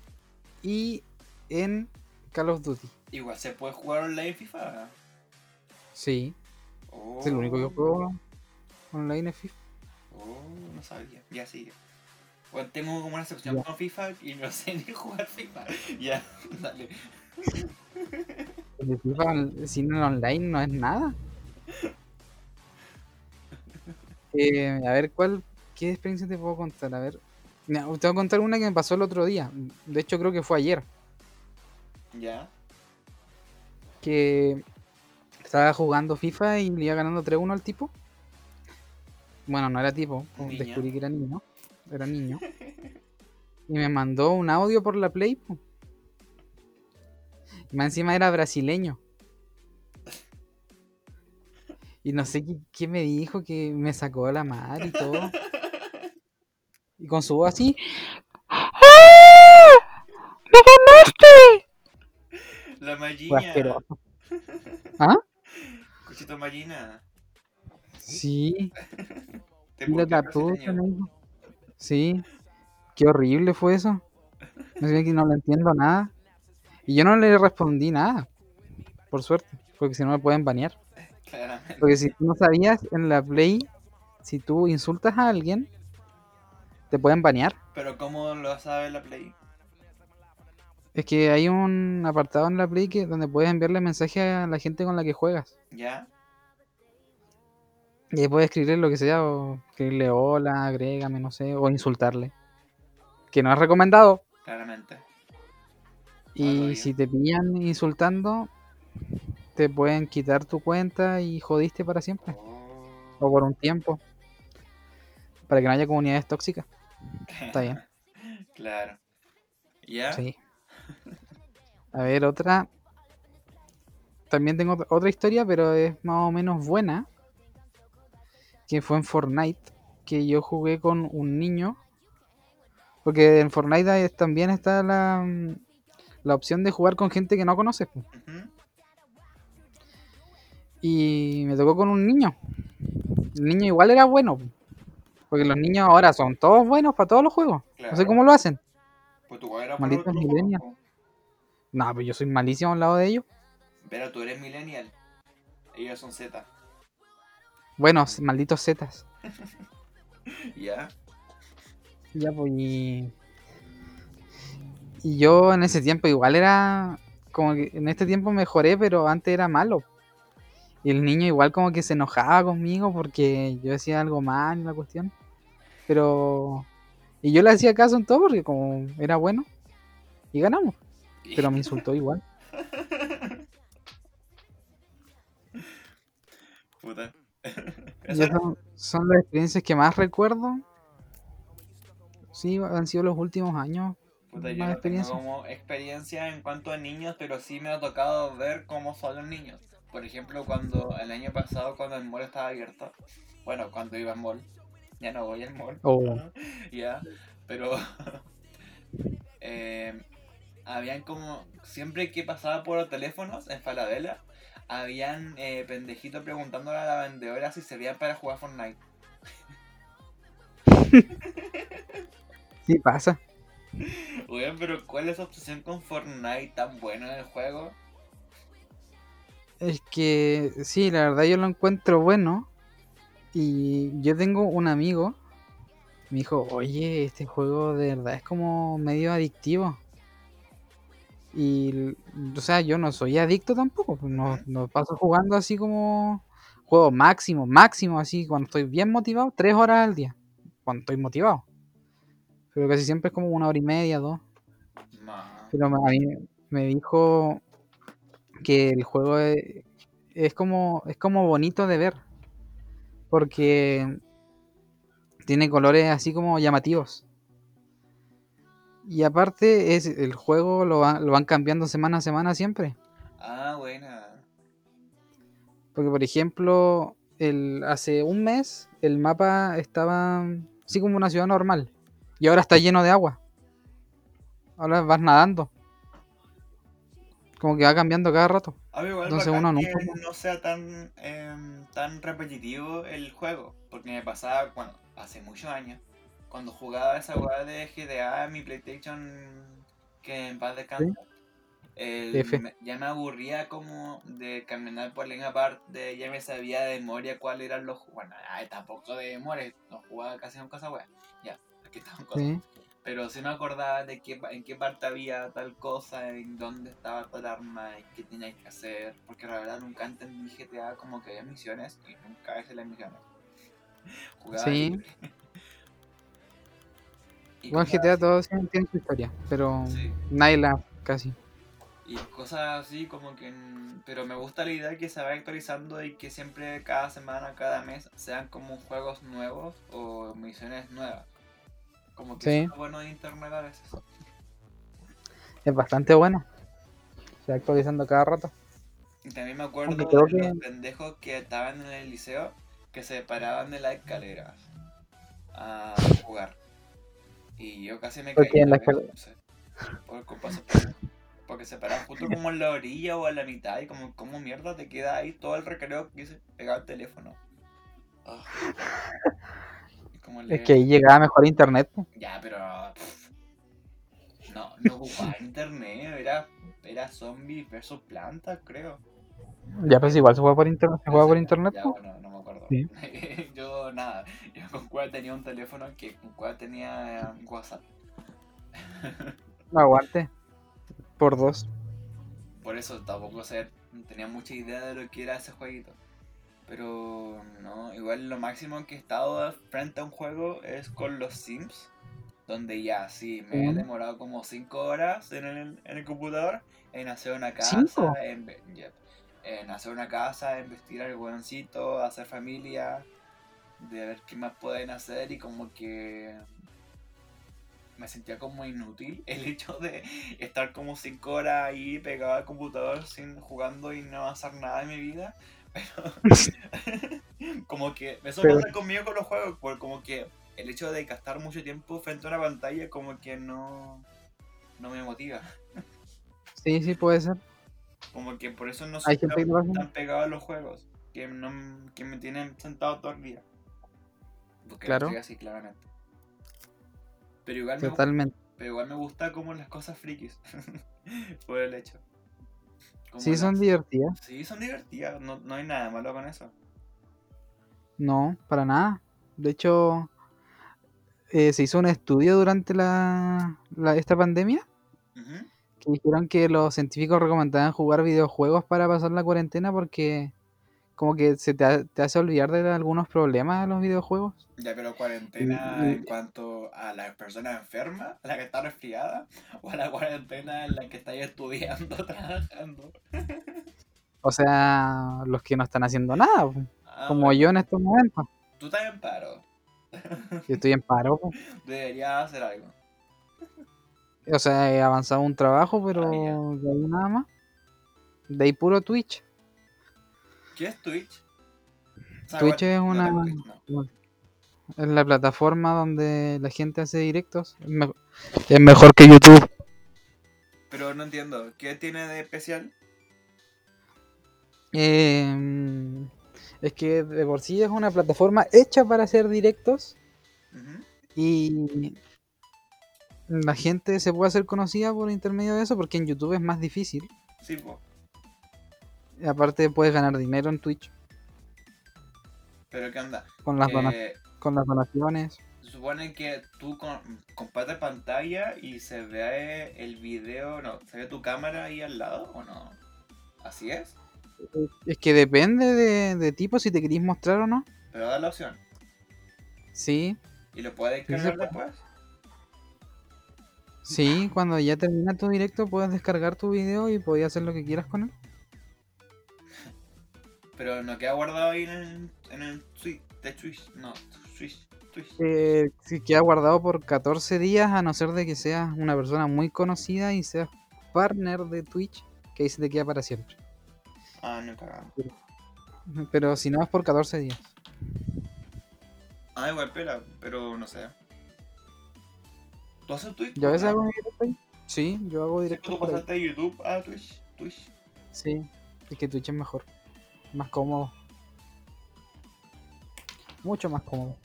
[SPEAKER 2] y en Call of Duty.
[SPEAKER 1] Igual se puede jugar online FIFA.
[SPEAKER 2] Sí,
[SPEAKER 1] Oh,
[SPEAKER 2] es el único que juego online es FIFA.
[SPEAKER 1] Oh, no sabía. Ya sigue. Bueno, tengo como una sección
[SPEAKER 2] Ya.
[SPEAKER 1] con FIFA y no sé ni jugar FIFA. Ya, dale.
[SPEAKER 2] El FIFA sin el online no es nada. Eh, a ver, ¿cuál, ¿qué experiencia te puedo contar? A ver, Te voy a contar una que me pasó el otro día. De hecho, creo que fue ayer.
[SPEAKER 1] ¿Ya?
[SPEAKER 2] Que estaba jugando FIFA y le iba ganando 3-1 al tipo. Bueno, no era tipo, descubrí que era niño. Era niño. Y me mandó un audio por la Play. Y más encima era brasileño. Y no sé qué, qué me dijo, que me sacó la madre y todo. Y con su voz así.
[SPEAKER 1] La
[SPEAKER 2] Fue
[SPEAKER 1] Magina.
[SPEAKER 2] asqueroso. ¿Ah?
[SPEAKER 1] Cuchito Magina.
[SPEAKER 2] Sí.
[SPEAKER 1] Te
[SPEAKER 2] la tatuó, me. Sí. Qué horrible fue eso. No sé que no le entiendo nada. Y yo no le respondí nada. Por suerte. Porque si no me pueden banear.
[SPEAKER 1] Claramente.
[SPEAKER 2] Porque si tú no sabías, en la Play, si tú insultas a alguien, te pueden banear.
[SPEAKER 1] Pero ¿cómo lo sabe la Play?
[SPEAKER 2] Es que hay un apartado en la Play que, donde puedes enviarle mensaje a la gente con la que juegas.
[SPEAKER 1] ¿Ya?
[SPEAKER 2] Y ahí puedes escribirle lo que sea, o escribirle hola, agrégame, no sé, o insultarle. Que no es recomendado.
[SPEAKER 1] Claramente.
[SPEAKER 2] Y si te pillan insultando, te pueden quitar tu cuenta y jodiste para siempre.
[SPEAKER 1] Oh.
[SPEAKER 2] O por un tiempo. Para que no haya comunidades tóxicas. Está bien.
[SPEAKER 1] Claro. ¿Ya?
[SPEAKER 2] Sí. A ver, otra. También tengo otra- historia, pero es más o menos buena. Que fue en Fortnite. Que yo jugué con un niño. Porque en Fortnite también está la, la opción de jugar con gente que no conoces. Y me tocó con un niño. El niño igual era bueno. Po. Porque los niños ahora son todos buenos para todos los juegos. No sé cómo lo hacen.
[SPEAKER 1] Pues tu weá era por
[SPEAKER 2] Malditos millennials. No, pues yo soy malísimo al lado de ellos.
[SPEAKER 1] Pero tú eres millennial. Ellos son Z.
[SPEAKER 2] Bueno, malditos zetas.
[SPEAKER 1] ¿Ya?
[SPEAKER 2] Ya, pues y... y yo en ese tiempo igual era como que en este tiempo mejoré, pero antes era malo. Y el niño igual como que se enojaba conmigo porque yo decía algo mal en la cuestión. Pero... Y yo le hacía caso en todo porque como era bueno. Y ganamos. Pero me insultó igual.
[SPEAKER 1] Puta.
[SPEAKER 2] Son, son las experiencias que más recuerdo. Sí, han sido los últimos años.
[SPEAKER 1] Puta, yo no
[SPEAKER 2] experiencia.
[SPEAKER 1] tengo como experiencia en cuanto a niños, pero sí me ha tocado ver cómo son los niños. Por ejemplo, cuando el año pasado, cuando el mall estaba abierto, bueno, cuando iba al mall, ya no voy al mall,
[SPEAKER 2] Oh.
[SPEAKER 1] ya, pero eh, habían como, siempre que pasaba por los teléfonos en Falabella, habían eh, pendejitos preguntándole a la vendedora si servían para jugar Fortnite.
[SPEAKER 2] Sí, pasa.
[SPEAKER 1] Weón, pero ¿cuál es la obsesión con Fortnite tan bueno en el juego?
[SPEAKER 2] Es que sí, la verdad yo lo encuentro bueno. Y yo tengo un amigo. Me dijo, oye, este juego de verdad es como medio adictivo. Y, o sea, yo no soy adicto tampoco. pues, No, no paso jugando así como juego máximo, máximo, así cuando estoy bien motivado, tres horas al día. Cuando estoy motivado. Pero casi siempre es como una hora y media, dos. Pero a mí me dijo que el juego es, es como es como bonito de ver porque tiene colores así como llamativos. Y aparte es el juego lo, va- lo van cambiando semana a semana siempre.
[SPEAKER 1] Ah, buena.
[SPEAKER 2] Porque por ejemplo, el, hace un mes el mapa estaba así como una ciudad normal y ahora está lleno de agua. Ahora vas nadando. Como que va cambiando cada rato.
[SPEAKER 1] A mí igual
[SPEAKER 2] Entonces uno
[SPEAKER 1] que
[SPEAKER 2] nunca-
[SPEAKER 1] no sea tan, em, tan repetitivo el juego. Porque me pasaba cuando, hace muchos años, cuando jugaba esa weá de GTA en mi PlayStation, que en paz descansa. ya me aburría como de caminar por la misma parte, ya me sabía de memoria cuáles eran los Bueno, ay, tampoco de memoria, no jugaba casi con cosas weá. Ya, aquí estaban cosas.
[SPEAKER 2] Sí.
[SPEAKER 1] Pero sí me acordaba de qué, en qué parte había tal cosa, en dónde estaba tal arma y qué tenía que hacer. Porque la verdad nunca entendí GTA como que había misiones y nunca hice las misiones. Jugaba
[SPEAKER 2] Sí.
[SPEAKER 1] Y cosas
[SPEAKER 2] GTA
[SPEAKER 1] así.
[SPEAKER 2] todos tienen, su historia, pero
[SPEAKER 1] Sí.
[SPEAKER 2] nadie la casi.
[SPEAKER 1] Y cosas así como que... Pero me gusta la idea que se vaya actualizando y que siempre cada semana, cada mes sean como juegos nuevos o misiones nuevas. Como que
[SPEAKER 2] Sí.
[SPEAKER 1] es bueno de internet a veces.
[SPEAKER 2] Es bastante bueno. Se va actualizando cada rato.
[SPEAKER 1] Y también me acuerdo de los
[SPEAKER 2] que-
[SPEAKER 1] pendejos que estaban en el liceo que se paraban de las escaleras a jugar. Y yo casi me
[SPEAKER 2] ¿Por
[SPEAKER 1] caí.
[SPEAKER 2] en la
[SPEAKER 1] vez,
[SPEAKER 2] escalera?
[SPEAKER 1] no sé, por culpa. Porque se paraban justo como en la orilla o a la mitad y como, como mierda te queda ahí todo el recreo que dice pegado al teléfono. Ah.
[SPEAKER 2] Es que ahí llegaba mejor internet.
[SPEAKER 1] Ya, pero... pff, No, no ocupaba internet, era, era zombies versus plantas, creo.
[SPEAKER 2] Ya, pues igual se juega por internet. Se juega por internet.
[SPEAKER 1] Ya, bueno, no me acuerdo.
[SPEAKER 2] Sí.
[SPEAKER 1] yo nada, yo con cuál tenía un teléfono que con cuál tenía WhatsApp.
[SPEAKER 2] No aguante. Por dos.
[SPEAKER 1] Por eso tampoco sé, tenía mucha idea de lo que era ese jueguito. Pero no, igual lo máximo que he estado frente a un juego es con los Sims. Donde ya, sí, me he demorado como 5 horas en el, en el computador en hacer una casa,
[SPEAKER 2] ¿Cinco?
[SPEAKER 1] en, hacer una casa, en vestir al hueoncito, hacer familia, de ver qué más pueden hacer y como que me sentía como inútil el hecho de estar como 5 horas ahí pegado al computador sin jugando y no hacer nada en mi vida. Pero como que eso
[SPEAKER 2] Pero-
[SPEAKER 1] pasa conmigo con los juegos, porque como que el hecho de gastar mucho tiempo frente a una pantalla como que no no me motiva.
[SPEAKER 2] Sí, sí, puede ser.
[SPEAKER 1] Como que por eso no soy tan, tan pegado a los juegos, que, no, que me tienen sentado todo el día. Porque
[SPEAKER 2] Claro.
[SPEAKER 1] no estoy así, claramente. Pero igual, me, gu-
[SPEAKER 2] Totalmente.
[SPEAKER 1] pero igual me gusta como las cosas frikis. por el hecho.
[SPEAKER 2] Sí, son divertidas.
[SPEAKER 1] Sí, son divertidas, no, no hay nada malo con eso.
[SPEAKER 2] No, para nada. De hecho, eh, se hizo un estudio durante la, la- esta pandemia que dijeron que los científicos recomendaban jugar videojuegos para pasar la cuarentena porque como que se te, ha- te hace olvidar de algunos problemas de los videojuegos.
[SPEAKER 1] Ya, pero cuarentena
[SPEAKER 2] Y- y-
[SPEAKER 1] en cuanto a las personas enfermas, a la que está resfriada, o a la cuarentena en la que estáis estudiando, trabajando.
[SPEAKER 2] O sea, los que no están haciendo nada,
[SPEAKER 1] Ah,
[SPEAKER 2] como
[SPEAKER 1] bueno,
[SPEAKER 2] yo en estos momentos.
[SPEAKER 1] Tú estás en paro.
[SPEAKER 2] Yo estoy en paro.
[SPEAKER 1] Deberías hacer algo.
[SPEAKER 2] O sea, he avanzado un trabajo, pero
[SPEAKER 1] Ah,
[SPEAKER 2] de ahí nada más. De ahí puro Twitch.
[SPEAKER 1] ¿Qué es Twitch? O sea,
[SPEAKER 2] Twitch es una-
[SPEAKER 1] tengo Twitch, no.
[SPEAKER 2] Es la plataforma donde la gente hace directos. Es, me- es mejor que YouTube.
[SPEAKER 1] Pero no entiendo, ¿qué tiene de especial?
[SPEAKER 2] Eh, es que de por sí es una plataforma hecha para hacer directos y la gente se puede hacer conocida por intermedio de eso porque en YouTube es más difícil.
[SPEAKER 1] Sí, po.
[SPEAKER 2] Y aparte puedes ganar dinero en Twitch
[SPEAKER 1] Pero ¿qué onda?
[SPEAKER 2] con las,
[SPEAKER 1] Eh,
[SPEAKER 2] con las donaciones.
[SPEAKER 1] se supone que tú con- compartes pantalla y se ve el video, no, se ve tu cámara ahí al lado o no. ¿Así es?
[SPEAKER 2] Es que depende de, de tipo si te querís mostrar o no.
[SPEAKER 1] Pero da la opción.
[SPEAKER 2] Sí,
[SPEAKER 1] ¿Y lo puedes
[SPEAKER 2] Sí se
[SPEAKER 1] cargar
[SPEAKER 2] puede.
[SPEAKER 1] después?
[SPEAKER 2] sí, cuando ya termina tu directo puedes descargar tu video y podías hacer lo que quieras con él.
[SPEAKER 1] Pero no queda guardado ahí en el, en el Twitch, de Twitch, no, Twitch, Twitch.
[SPEAKER 2] Eh, sí, queda guardado por 14 días a no ser de que seas una persona muy conocida y seas partner de Twitch, que ahí se te queda para siempre.
[SPEAKER 1] Ah, no cagado.
[SPEAKER 2] Pero si no es por 14 días.
[SPEAKER 1] Ah, igual pela, pero no sé. ¿Tú haces Twitch?
[SPEAKER 2] ¿Yo a veces hago directo ahí? Sí, yo hago directo
[SPEAKER 1] ¿Tú pasaste de YouTube a Twitch? Twitch.
[SPEAKER 2] Sí, es que Twitch es mejor. Más cómodo. Mucho más cómodo.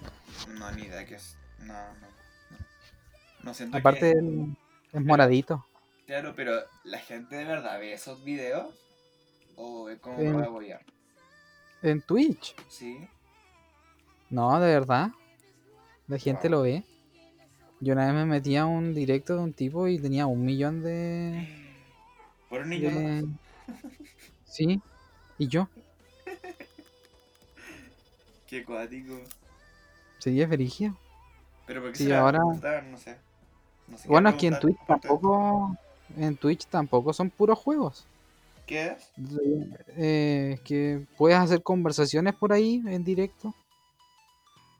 [SPEAKER 1] No, ni idea que es. No, no. No, no siento
[SPEAKER 2] Aparte
[SPEAKER 1] que.
[SPEAKER 2] el- es moradito.
[SPEAKER 1] Claro, pero ¿la gente de verdad ve esos videos? ¿O es como
[SPEAKER 2] Eh.
[SPEAKER 1] para apoyar?
[SPEAKER 2] En Twitch.
[SPEAKER 1] Sí.
[SPEAKER 2] No, de verdad. La gente
[SPEAKER 1] Wow.
[SPEAKER 2] lo ve. Yo una vez me metí a un directo de un tipo y tenía un millón de...
[SPEAKER 1] Por un niño
[SPEAKER 2] de-. Sí, y yo.
[SPEAKER 1] Qué.
[SPEAKER 2] Sí, es verigio.
[SPEAKER 1] Pero porque
[SPEAKER 2] Sí,
[SPEAKER 1] se
[SPEAKER 2] ahora-
[SPEAKER 1] no sé. No sé
[SPEAKER 2] Bueno, es que en Twitch tampoco. En Twitch tampoco son puros juegos.
[SPEAKER 1] ¿Qué es?
[SPEAKER 2] Eh, que puedes hacer conversaciones por ahí en directo.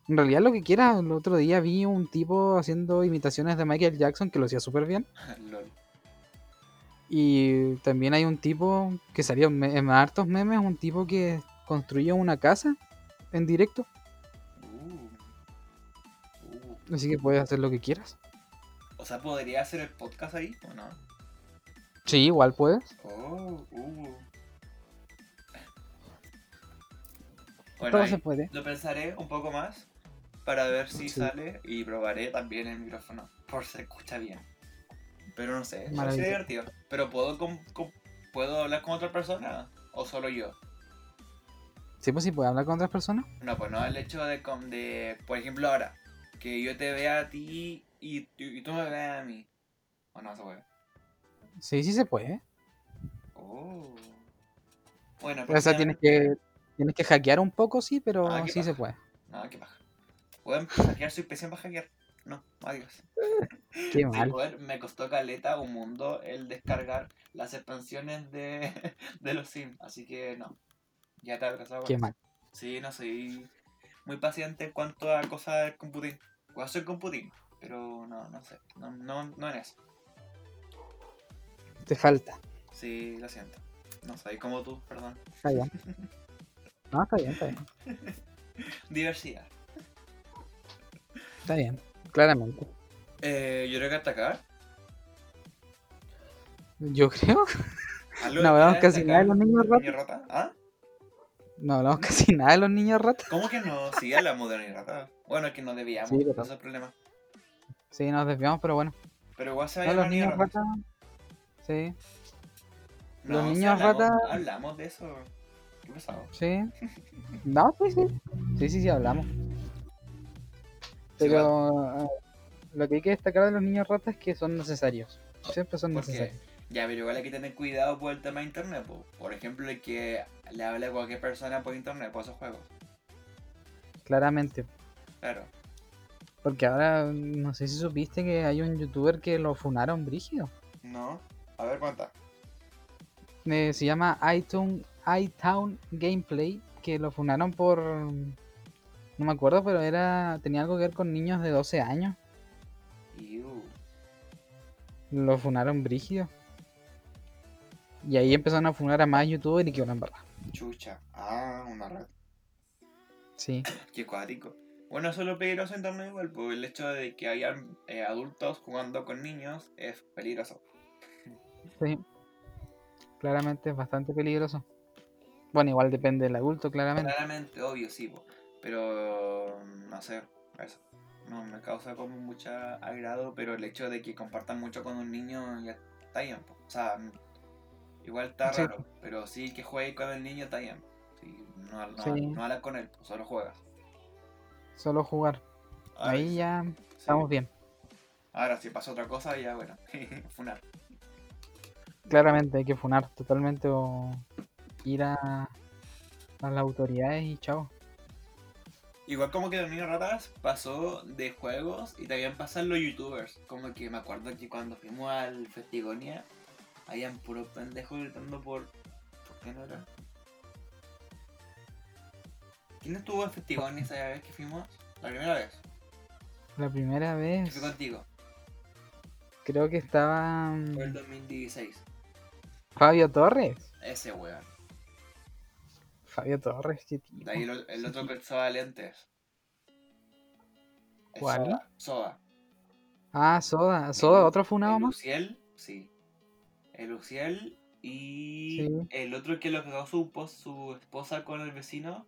[SPEAKER 2] En realidad lo que quieras. El otro día vi un tipo haciendo imitaciones de Michael Jackson que lo hacía súper bien.
[SPEAKER 1] LOL.
[SPEAKER 2] Y también hay un tipo que salió en hartos memes, un tipo que construyó una casa en directo.
[SPEAKER 1] Uh. Uh.
[SPEAKER 2] Así que puedes hacer lo que quieras.
[SPEAKER 1] O sea, ¿podría hacer el podcast ahí o no?
[SPEAKER 2] Sí, igual puedes.
[SPEAKER 1] Oh, uh. Bueno,
[SPEAKER 2] Todo se puede.
[SPEAKER 1] lo pensaré un poco más para ver si
[SPEAKER 2] Sí.
[SPEAKER 1] sale y probaré también el micrófono por si se escucha bien. Pero no sé, es divertido. Pero ¿puedo, com- ¿puedo hablar con otra persona o solo yo?
[SPEAKER 2] Sí, pues sí, puedes hablar con otras personas.
[SPEAKER 1] No, pues no el hecho de, de por ejemplo, ahora, que yo te vea a ti y, y tú me veas a mí. ¿O no se puede?
[SPEAKER 2] Sí, sí se puede.
[SPEAKER 1] Oh. Bueno,
[SPEAKER 2] O sea, tienes que, tienes que hackear un poco, sí, pero
[SPEAKER 1] Ah,
[SPEAKER 2] sí se puede.
[SPEAKER 1] No, qué paja. Pueden hackear, soy pésimo para hackear. No, adiós.
[SPEAKER 2] Qué
[SPEAKER 1] Sí,
[SPEAKER 2] mal.
[SPEAKER 1] poder, me costó caleta un mundo el descargar las expansiones de, de los Sims, así que no. Ya te atrasado.
[SPEAKER 2] Qué mal.
[SPEAKER 1] Sí, no soy muy paciente en cuanto a cosas del computing. Puedo hacer computing, pero no, no sé. No, no, no en eso.
[SPEAKER 2] Te falta.
[SPEAKER 1] Sí, lo siento. No soy como tú, perdón.
[SPEAKER 2] Está bien. No, está bien, está bien.
[SPEAKER 1] Diversidad.
[SPEAKER 2] Está bien. Claramente.
[SPEAKER 1] Eh, yo creo que atacar.
[SPEAKER 2] Yo creo.
[SPEAKER 1] ¿Algo
[SPEAKER 2] No
[SPEAKER 1] que
[SPEAKER 2] hablamos casi nada de los niños
[SPEAKER 1] rata? ¿Ah?
[SPEAKER 2] No hablamos casi nada de los niños ratas.
[SPEAKER 1] ¿Cómo que no? Sí, hablamos de Niño rata. Bueno, es que no debíamos,
[SPEAKER 2] Sí, pero-
[SPEAKER 1] es el problema.
[SPEAKER 2] Sí, nos desviamos, pero bueno.
[SPEAKER 1] Pero igual se
[SPEAKER 2] No,
[SPEAKER 1] vayan
[SPEAKER 2] los
[SPEAKER 1] los
[SPEAKER 2] niños
[SPEAKER 1] niños ratas.
[SPEAKER 2] ratas. Sí,
[SPEAKER 1] No,
[SPEAKER 2] los niños ratas-
[SPEAKER 1] Hablamos de eso. Qué pesado.
[SPEAKER 2] sí. No, sí, sí. Sí, sí, sí, hablamos. Pero eh, lo que hay que destacar de los niños ratas es que son necesarios. Siempre son
[SPEAKER 1] ¿Por qué?
[SPEAKER 2] necesarios.
[SPEAKER 1] Ya, pero igual hay que tener cuidado por el tema de internet. po. Por ejemplo, el que le hable a cualquier persona por internet por esos juegos.
[SPEAKER 2] Claramente.
[SPEAKER 1] Claro.
[SPEAKER 2] Porque ahora, no sé si supiste que hay un youtuber que lo funaron brígido.
[SPEAKER 1] No. A ver, cuánta.
[SPEAKER 2] Eh, se llama iTown, iTown Gameplay, que lo funaron por... No me acuerdo, pero era tenía algo que ver con niños de 12 años. Lo funaron brígido. Y ahí empezaron a funar a más youtubers y quedó en barra.
[SPEAKER 1] Chucha. Ah, una red.
[SPEAKER 2] Sí,
[SPEAKER 1] Qué cuático. Bueno, eso es lo peligroso en internet igual, porque el hecho de que hayan eh, adultos jugando con niños es peligroso.
[SPEAKER 2] sí. Claramente es bastante peligroso. Bueno, igual depende del adulto, claramente.
[SPEAKER 1] Claramente, obvio, sí, po. pero no sé, eso. No me causa como mucha agrado, pero el hecho de que compartan mucho con un niño ya está bien. po. O sea, igual está
[SPEAKER 2] Sí.
[SPEAKER 1] raro, pero sí que juegue con el niño está bien. Sí, no, no,
[SPEAKER 2] Sí.
[SPEAKER 1] no hablas con él, solo juegas.
[SPEAKER 2] Solo jugar.
[SPEAKER 1] Ahora
[SPEAKER 2] Ahí ya estamos bien.
[SPEAKER 1] Ahora, si pasa otra cosa, ya bueno, funar.
[SPEAKER 2] Claramente hay que funar totalmente o ir a, a las autoridades y chao.
[SPEAKER 1] Igual como que niños ratas pasó de juegos y también pasan los youtubers. Como que me acuerdo que cuando fuimos al Festigonia, habían puros pendejos gritando por. ¿Por qué no era? ¿Quién estuvo en Festigonia esa vez que fuimos? La primera vez.
[SPEAKER 2] La primera vez
[SPEAKER 1] fui contigo.
[SPEAKER 2] creo que estaba mm,
[SPEAKER 1] Fue el 2016.
[SPEAKER 2] Fabio Torres.
[SPEAKER 1] Ese weón.
[SPEAKER 2] Fabio Torres, qué tipo.
[SPEAKER 1] De ahí el, el otro que usaba lentes.
[SPEAKER 2] ¿Cuál?
[SPEAKER 1] Soda. Soda.
[SPEAKER 2] Ah, Soda. Soda, otro funado más.
[SPEAKER 1] Luciel, sí. El Luciel y
[SPEAKER 2] Sí.
[SPEAKER 1] el otro que lo pegó su, su esposa con el vecino.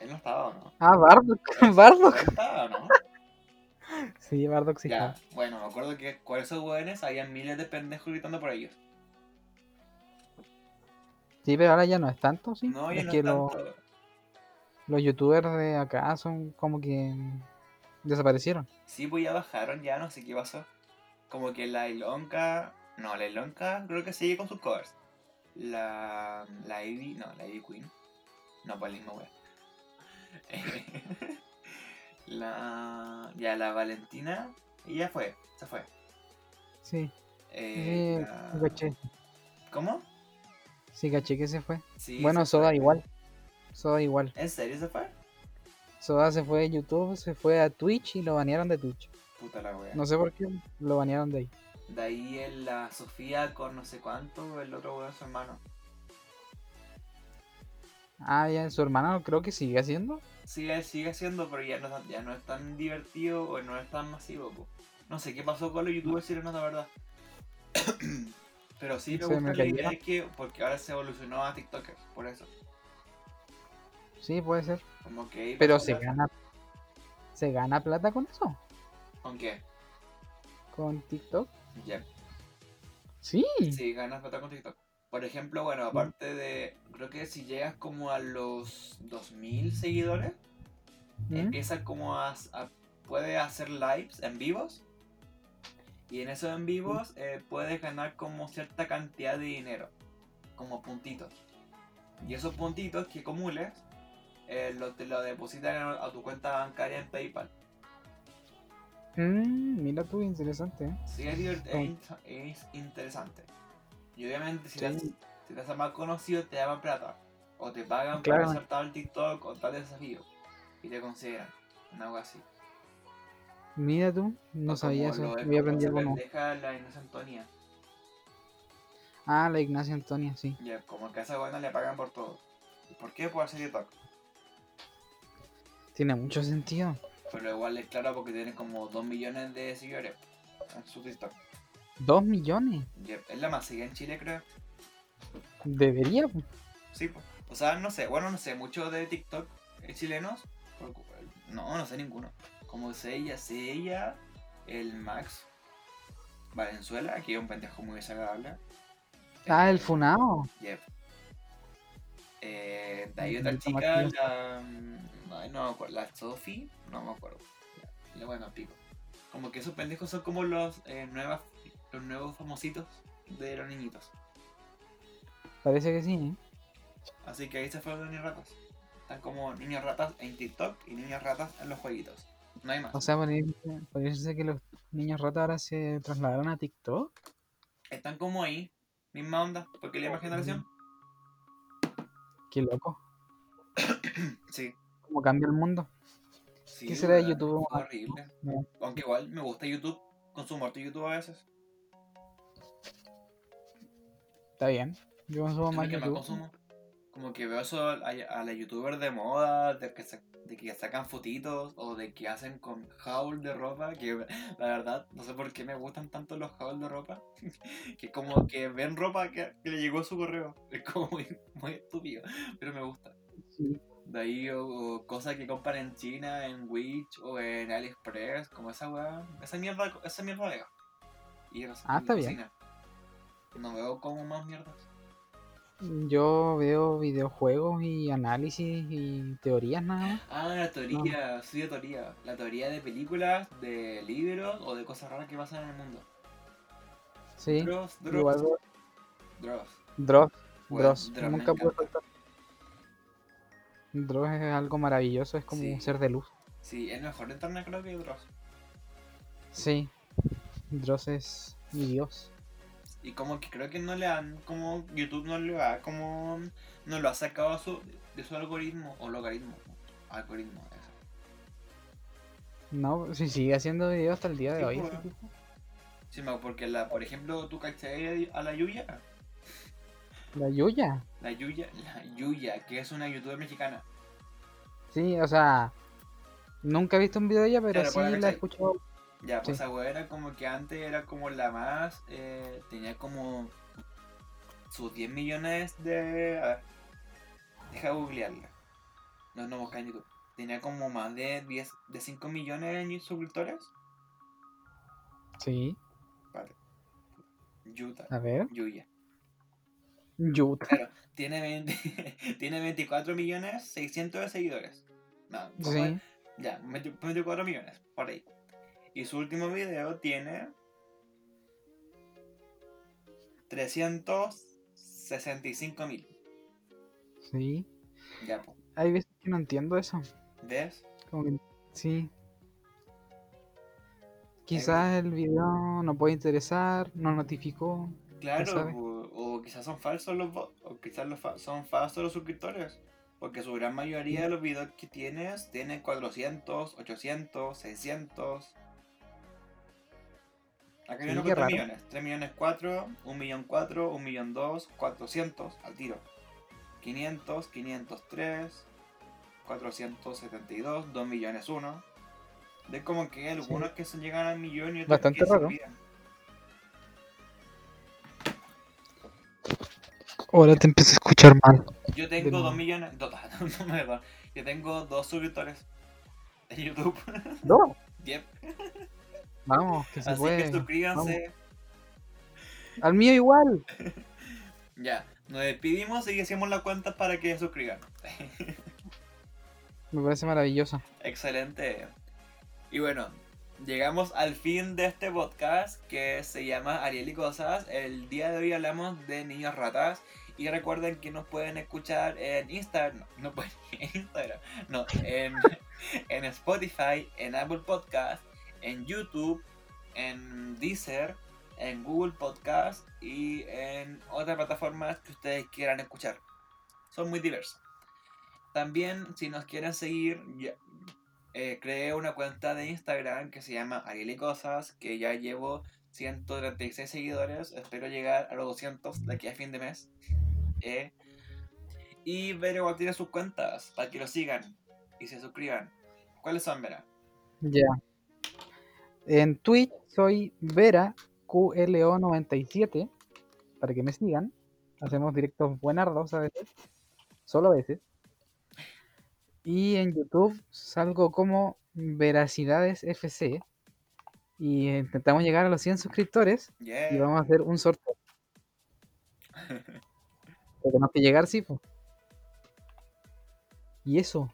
[SPEAKER 1] Él no estaba, ¿o no?
[SPEAKER 2] Ah, Bardock. Bardock.
[SPEAKER 1] él estaba, ¿no?
[SPEAKER 2] Sí, Bardock sí
[SPEAKER 1] ya,
[SPEAKER 2] está.
[SPEAKER 1] bueno, me acuerdo que con esos hueones había miles de pendejos gritando por ellos.
[SPEAKER 2] Sí, pero ahora ya no es tanto, sí.
[SPEAKER 1] No, ya
[SPEAKER 2] es
[SPEAKER 1] no
[SPEAKER 2] que
[SPEAKER 1] es
[SPEAKER 2] lo-
[SPEAKER 1] tanto.
[SPEAKER 2] los youtubers de acá son como que desaparecieron.
[SPEAKER 1] Sí, pues ya bajaron, ya no sé qué pasó. Como que la Ilonka. No, la Ilonka creo que sigue con sus covers. La. La Ivy. No, la Ivy Queen. No, pues la misma wea. la. Ya, la Valentina. Y ya fue, se fue.
[SPEAKER 2] Sí,
[SPEAKER 1] Eh, la-
[SPEAKER 2] caché.
[SPEAKER 1] ¿Cómo?
[SPEAKER 2] Sí, caché que se fue.
[SPEAKER 1] Sí,
[SPEAKER 2] bueno,
[SPEAKER 1] se
[SPEAKER 2] Soda
[SPEAKER 1] fue.
[SPEAKER 2] igual. Soda igual.
[SPEAKER 1] ¿En serio se fue?
[SPEAKER 2] Soda se fue de YouTube, se fue a Twitch y lo banearon de Twitch.
[SPEAKER 1] Puta la wea.
[SPEAKER 2] No sé por qué lo banearon de ahí.
[SPEAKER 1] De ahí en la Sofía con no sé cuánto, el otro weón su hermano.
[SPEAKER 2] Ah, ya, su hermano creo que sigue haciendo.
[SPEAKER 1] Sigue, sigue siendo, pero ya no, es ya no es tan divertido o no es tan masivo. po. No sé qué pasó con los youtubers chilenos, la verdad. pero sí me gusta
[SPEAKER 2] me
[SPEAKER 1] la idea de que, porque ahora se evolucionó a TikTokers, por eso.
[SPEAKER 2] Sí, puede ser.
[SPEAKER 1] Como que ahí
[SPEAKER 2] Pero se gana. ¿Se gana plata con eso?
[SPEAKER 1] ¿Con qué?
[SPEAKER 2] ¿Con TikTok?
[SPEAKER 1] Ya.
[SPEAKER 2] Sí.
[SPEAKER 1] Sí, ganas plata con TikTok. Por ejemplo, bueno, aparte de. Creo que si llegas como a los 2000 seguidores,
[SPEAKER 2] ¿Mm?
[SPEAKER 1] empieza como a, a- puede hacer lives en vivos y en esos en vivos eh, puedes ganar como cierta cantidad de dinero como puntitos y esos puntitos que acumules eh, lo, te lo depositan a tu cuenta bancaria en PayPal
[SPEAKER 2] Mm, mira tú, interesante. ¿eh?
[SPEAKER 1] sí es, divert- es
[SPEAKER 2] Oh.
[SPEAKER 1] es interesante y obviamente si,
[SPEAKER 2] Sí.
[SPEAKER 1] te, si te haces más conocido te llaman plata o te pagan
[SPEAKER 2] Claro.
[SPEAKER 1] por hacer tal TikTok o tal desafío y te consideran algo así
[SPEAKER 2] Mira tú, no
[SPEAKER 1] O
[SPEAKER 2] sabía eso. Voy a
[SPEAKER 1] cómo
[SPEAKER 2] aprender
[SPEAKER 1] pendeja la Inés Antonia
[SPEAKER 2] Ah, la Ignacia Antonia, sí.
[SPEAKER 1] Ya, como que a esa buena le pagan por todo. ¿Y por qué? Por hacer TikTok.
[SPEAKER 2] Tiene mucho sentido.
[SPEAKER 1] Pero igual es claro porque tiene como 2 millones de seguidores en su TikTok.
[SPEAKER 2] Dos millones.
[SPEAKER 1] Ya, es la más seguida en Chile, creo.
[SPEAKER 2] Debería.
[SPEAKER 1] Sí, po. o sea, no sé, bueno, no sé mucho de TikTok eh, chilenos. porque- No, no sé ninguno. Como sé ella, el Max Valenzuela, que es un pendejo muy desagradable.
[SPEAKER 2] Ah, el
[SPEAKER 1] Eh,
[SPEAKER 2] Funao.
[SPEAKER 1] Yep. Eh, de ahí otra chica, la. Ay, no me acuerdo. La Sophie, no me acuerdo. Le bueno, pico. Como que esos pendejos son como los, eh, nuevas, los nuevos famositos de los niñitos.
[SPEAKER 2] Parece que sí, ¿eh?
[SPEAKER 1] Así que ahí se fueron los niños ratas. Están como niños ratas en TikTok y niños ratas en los jueguitos. No hay más.
[SPEAKER 2] O sea, podría ser que los niños ratas ahora se trasladaron a TikTok.
[SPEAKER 1] Están como ahí, misma onda, porque la misma generación.
[SPEAKER 2] Qué loco.
[SPEAKER 1] Sí.
[SPEAKER 2] Cómo cambia el mundo.
[SPEAKER 1] sí
[SPEAKER 2] ¿Qué será de YouTube?
[SPEAKER 1] horrible.
[SPEAKER 2] No.
[SPEAKER 1] Aunque igual me gusta YouTube, consumo harto YouTube a veces.
[SPEAKER 2] Está bien. Yo consumo más
[SPEAKER 1] que más
[SPEAKER 2] YouTube.
[SPEAKER 1] consumo. Como que veo eso a, a la youtuber de moda, de que, de que sacan fotitos o de que hacen con haul de ropa, que la verdad no sé por qué me gustan tanto los haul de ropa, que como que ven ropa que, que le llegó a su correo, es como muy, muy estúpido, pero me gusta.
[SPEAKER 2] Sí.
[SPEAKER 1] De ahí o, o cosas que compran en China, en Wish o en AliExpress, como esa weá, esa mierda, esa mierda veo. Y
[SPEAKER 2] Ah, está bien.
[SPEAKER 1] No veo como más mierdas.
[SPEAKER 2] Yo veo videojuegos y análisis y teorías nada más.
[SPEAKER 1] Ah, la teoría, sí, la teoría. La teoría de películas, de libros o de cosas raras que pasan en el mundo.
[SPEAKER 2] Sí.
[SPEAKER 1] Dross, Dross, Dross.
[SPEAKER 2] Dross. Nunca puedo
[SPEAKER 1] encanta.
[SPEAKER 2] faltar. Dross es algo maravilloso, es como
[SPEAKER 1] Sí.
[SPEAKER 2] un ser de luz.
[SPEAKER 1] Sí, el mejor de internet creo que es Dross.
[SPEAKER 2] Sí. Dross es mi dios.
[SPEAKER 1] Y como que creo que no le han, como YouTube no le ha, como, no lo ha sacado a su, de su algoritmo, o logaritmo, algoritmo, eso.
[SPEAKER 2] No, si sigue haciendo videos hasta el día de
[SPEAKER 1] Sí,
[SPEAKER 2] hoy.
[SPEAKER 1] pues.
[SPEAKER 2] ese tipo.
[SPEAKER 1] Sí, me- porque la, por ejemplo, tú cachai a la Yuya,
[SPEAKER 2] La Yuya.
[SPEAKER 1] la Yuya, la Yuya, que es una youtuber mexicana.
[SPEAKER 2] Sí, o sea. Nunca he visto un video de ella, pero
[SPEAKER 1] Claro,
[SPEAKER 2] sí
[SPEAKER 1] la
[SPEAKER 2] he escuchado.
[SPEAKER 1] Ya, pues
[SPEAKER 2] Sí.
[SPEAKER 1] esa era como que antes era como la más. eh, tenía como. sus 10 millones de. A ver. Deja googlearla. No, no busca en YouTube. Tenía como más de 10, de 5 millones de suscriptores.
[SPEAKER 2] Sí.
[SPEAKER 1] Vale. Yuta.
[SPEAKER 2] A ver.
[SPEAKER 1] Yuya.
[SPEAKER 2] Yuta.
[SPEAKER 1] Claro, tiene, 20 tiene 24 millones 600 de seguidores. No, ¿cómo
[SPEAKER 2] Sí.
[SPEAKER 1] Ya, 20 24 millones, por ahí. Y su último video tiene 365 mil.
[SPEAKER 2] Sí.
[SPEAKER 1] Ya, pues.
[SPEAKER 2] Hay veces que no entiendo eso.
[SPEAKER 1] ¿Ves?
[SPEAKER 2] Como que- sí. Quizás el video no puede interesar, no notificó.
[SPEAKER 1] Claro. O, quizás son falsos los bots, o quizás los fa- son falsos los suscriptores. Porque su gran mayoría de los videos que tienes tienen 400, 800, 600. Acá hay
[SPEAKER 2] Sí,
[SPEAKER 1] uno con 3
[SPEAKER 2] raro.
[SPEAKER 1] millones. 3 millones 4, 1 millón 4, 1 millón 2, 400 al tiro. 500, 503, 472, 2 millones 1. De como que algunos que se llegan al millón y otros
[SPEAKER 2] Bastante
[SPEAKER 1] que se
[SPEAKER 2] raro.
[SPEAKER 1] olvidan.
[SPEAKER 2] Ahora te empecé a escuchar mal.
[SPEAKER 1] Yo tengo. 2 millones. do- no, me perdón. Yo tengo 2 suscriptores en YouTube.
[SPEAKER 2] No.
[SPEAKER 1] Yep.
[SPEAKER 2] Vamos, que se
[SPEAKER 1] Así
[SPEAKER 2] puede.
[SPEAKER 1] que suscríbanse.
[SPEAKER 2] Al mío igual.
[SPEAKER 1] Ya. Nos despedimos y hacemos la cuenta para que suscriban.
[SPEAKER 2] Me parece maravilloso.
[SPEAKER 1] Excelente. Y bueno, llegamos al fin de este podcast que se llama Ariel y Cosas. El día de hoy hablamos de niños ratas. Y recuerden que nos pueden escuchar en Instagram. No, no pueden en Instagram. No, en, Spotify, en Apple Podcast, en YouTube, en Deezer, en Google Podcast y en otras plataformas que ustedes quieran escuchar. Son muy diversos. También, si nos quieren seguir, eh, creé una cuenta de Instagram que se llama Ariel y Cosas, que ya llevo 136 seguidores. Espero llegar a los 200 de aquí a fin de mes. Eh, y Vera igual tiene sus cuentas para que lo sigan y se suscriban. ¿Cuáles son, Vera?
[SPEAKER 2] Ya. En Twitch soy Vera QLO97 para que me sigan. Hacemos directos buenardos a veces, solo a veces. Y en YouTube salgo como Veracidades FC y intentamos llegar a los 100 suscriptores
[SPEAKER 1] Yeah.
[SPEAKER 2] y vamos a hacer un sorteo. Tenemos que llegar, sí. po. Y eso.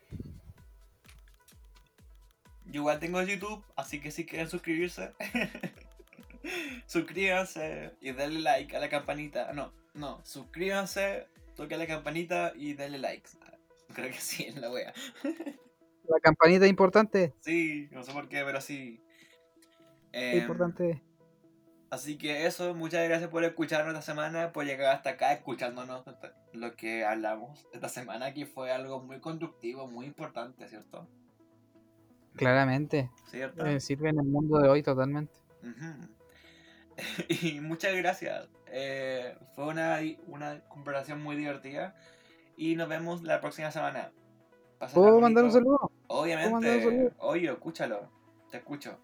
[SPEAKER 1] Yo igual tengo YouTube, así que si quieren suscribirse, suscríbanse y denle like a la campanita. No, no, suscríbanse, toquen la campanita y denle like. Creo que sí, es la wea.
[SPEAKER 2] La campanita es importante.
[SPEAKER 1] Sí, no sé por qué, pero sí.
[SPEAKER 2] Es
[SPEAKER 1] Em,
[SPEAKER 2] importante.
[SPEAKER 1] Así que eso, muchas gracias por escucharnos esta semana, por llegar hasta acá escuchándonos lo que hablamos esta semana, que fue algo muy constructivo, muy importante, ¿cierto?
[SPEAKER 2] Claramente.
[SPEAKER 1] ¿Cierto?
[SPEAKER 2] eh, sirve en el mundo de hoy totalmente.
[SPEAKER 1] Y muchas gracias. Eh, fue una, una conversación muy divertida. Y nos vemos la próxima semana. Pásala
[SPEAKER 2] ¿Puedo mandar un saludo? mandar un
[SPEAKER 1] Obviamente.
[SPEAKER 2] saludo?
[SPEAKER 1] Oye, escúchalo. Te escucho.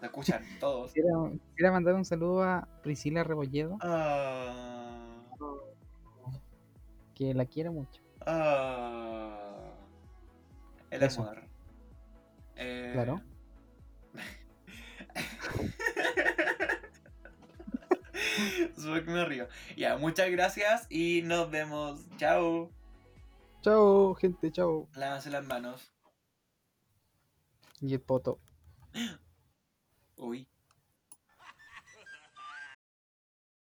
[SPEAKER 1] Te escuchan todos.
[SPEAKER 2] Quisiera mandar un saludo a Priscila Rebolledo,
[SPEAKER 1] Ah,
[SPEAKER 2] que la quiero mucho.
[SPEAKER 1] ah. el
[SPEAKER 2] Eso.
[SPEAKER 1] amor. Eh,
[SPEAKER 2] Claro.
[SPEAKER 1] Sube que me río. Ya, muchas gracias y nos vemos. Chao.
[SPEAKER 2] Chao, gente, chao.
[SPEAKER 1] Lávense las manos.
[SPEAKER 2] Y el poto.
[SPEAKER 1] Uy.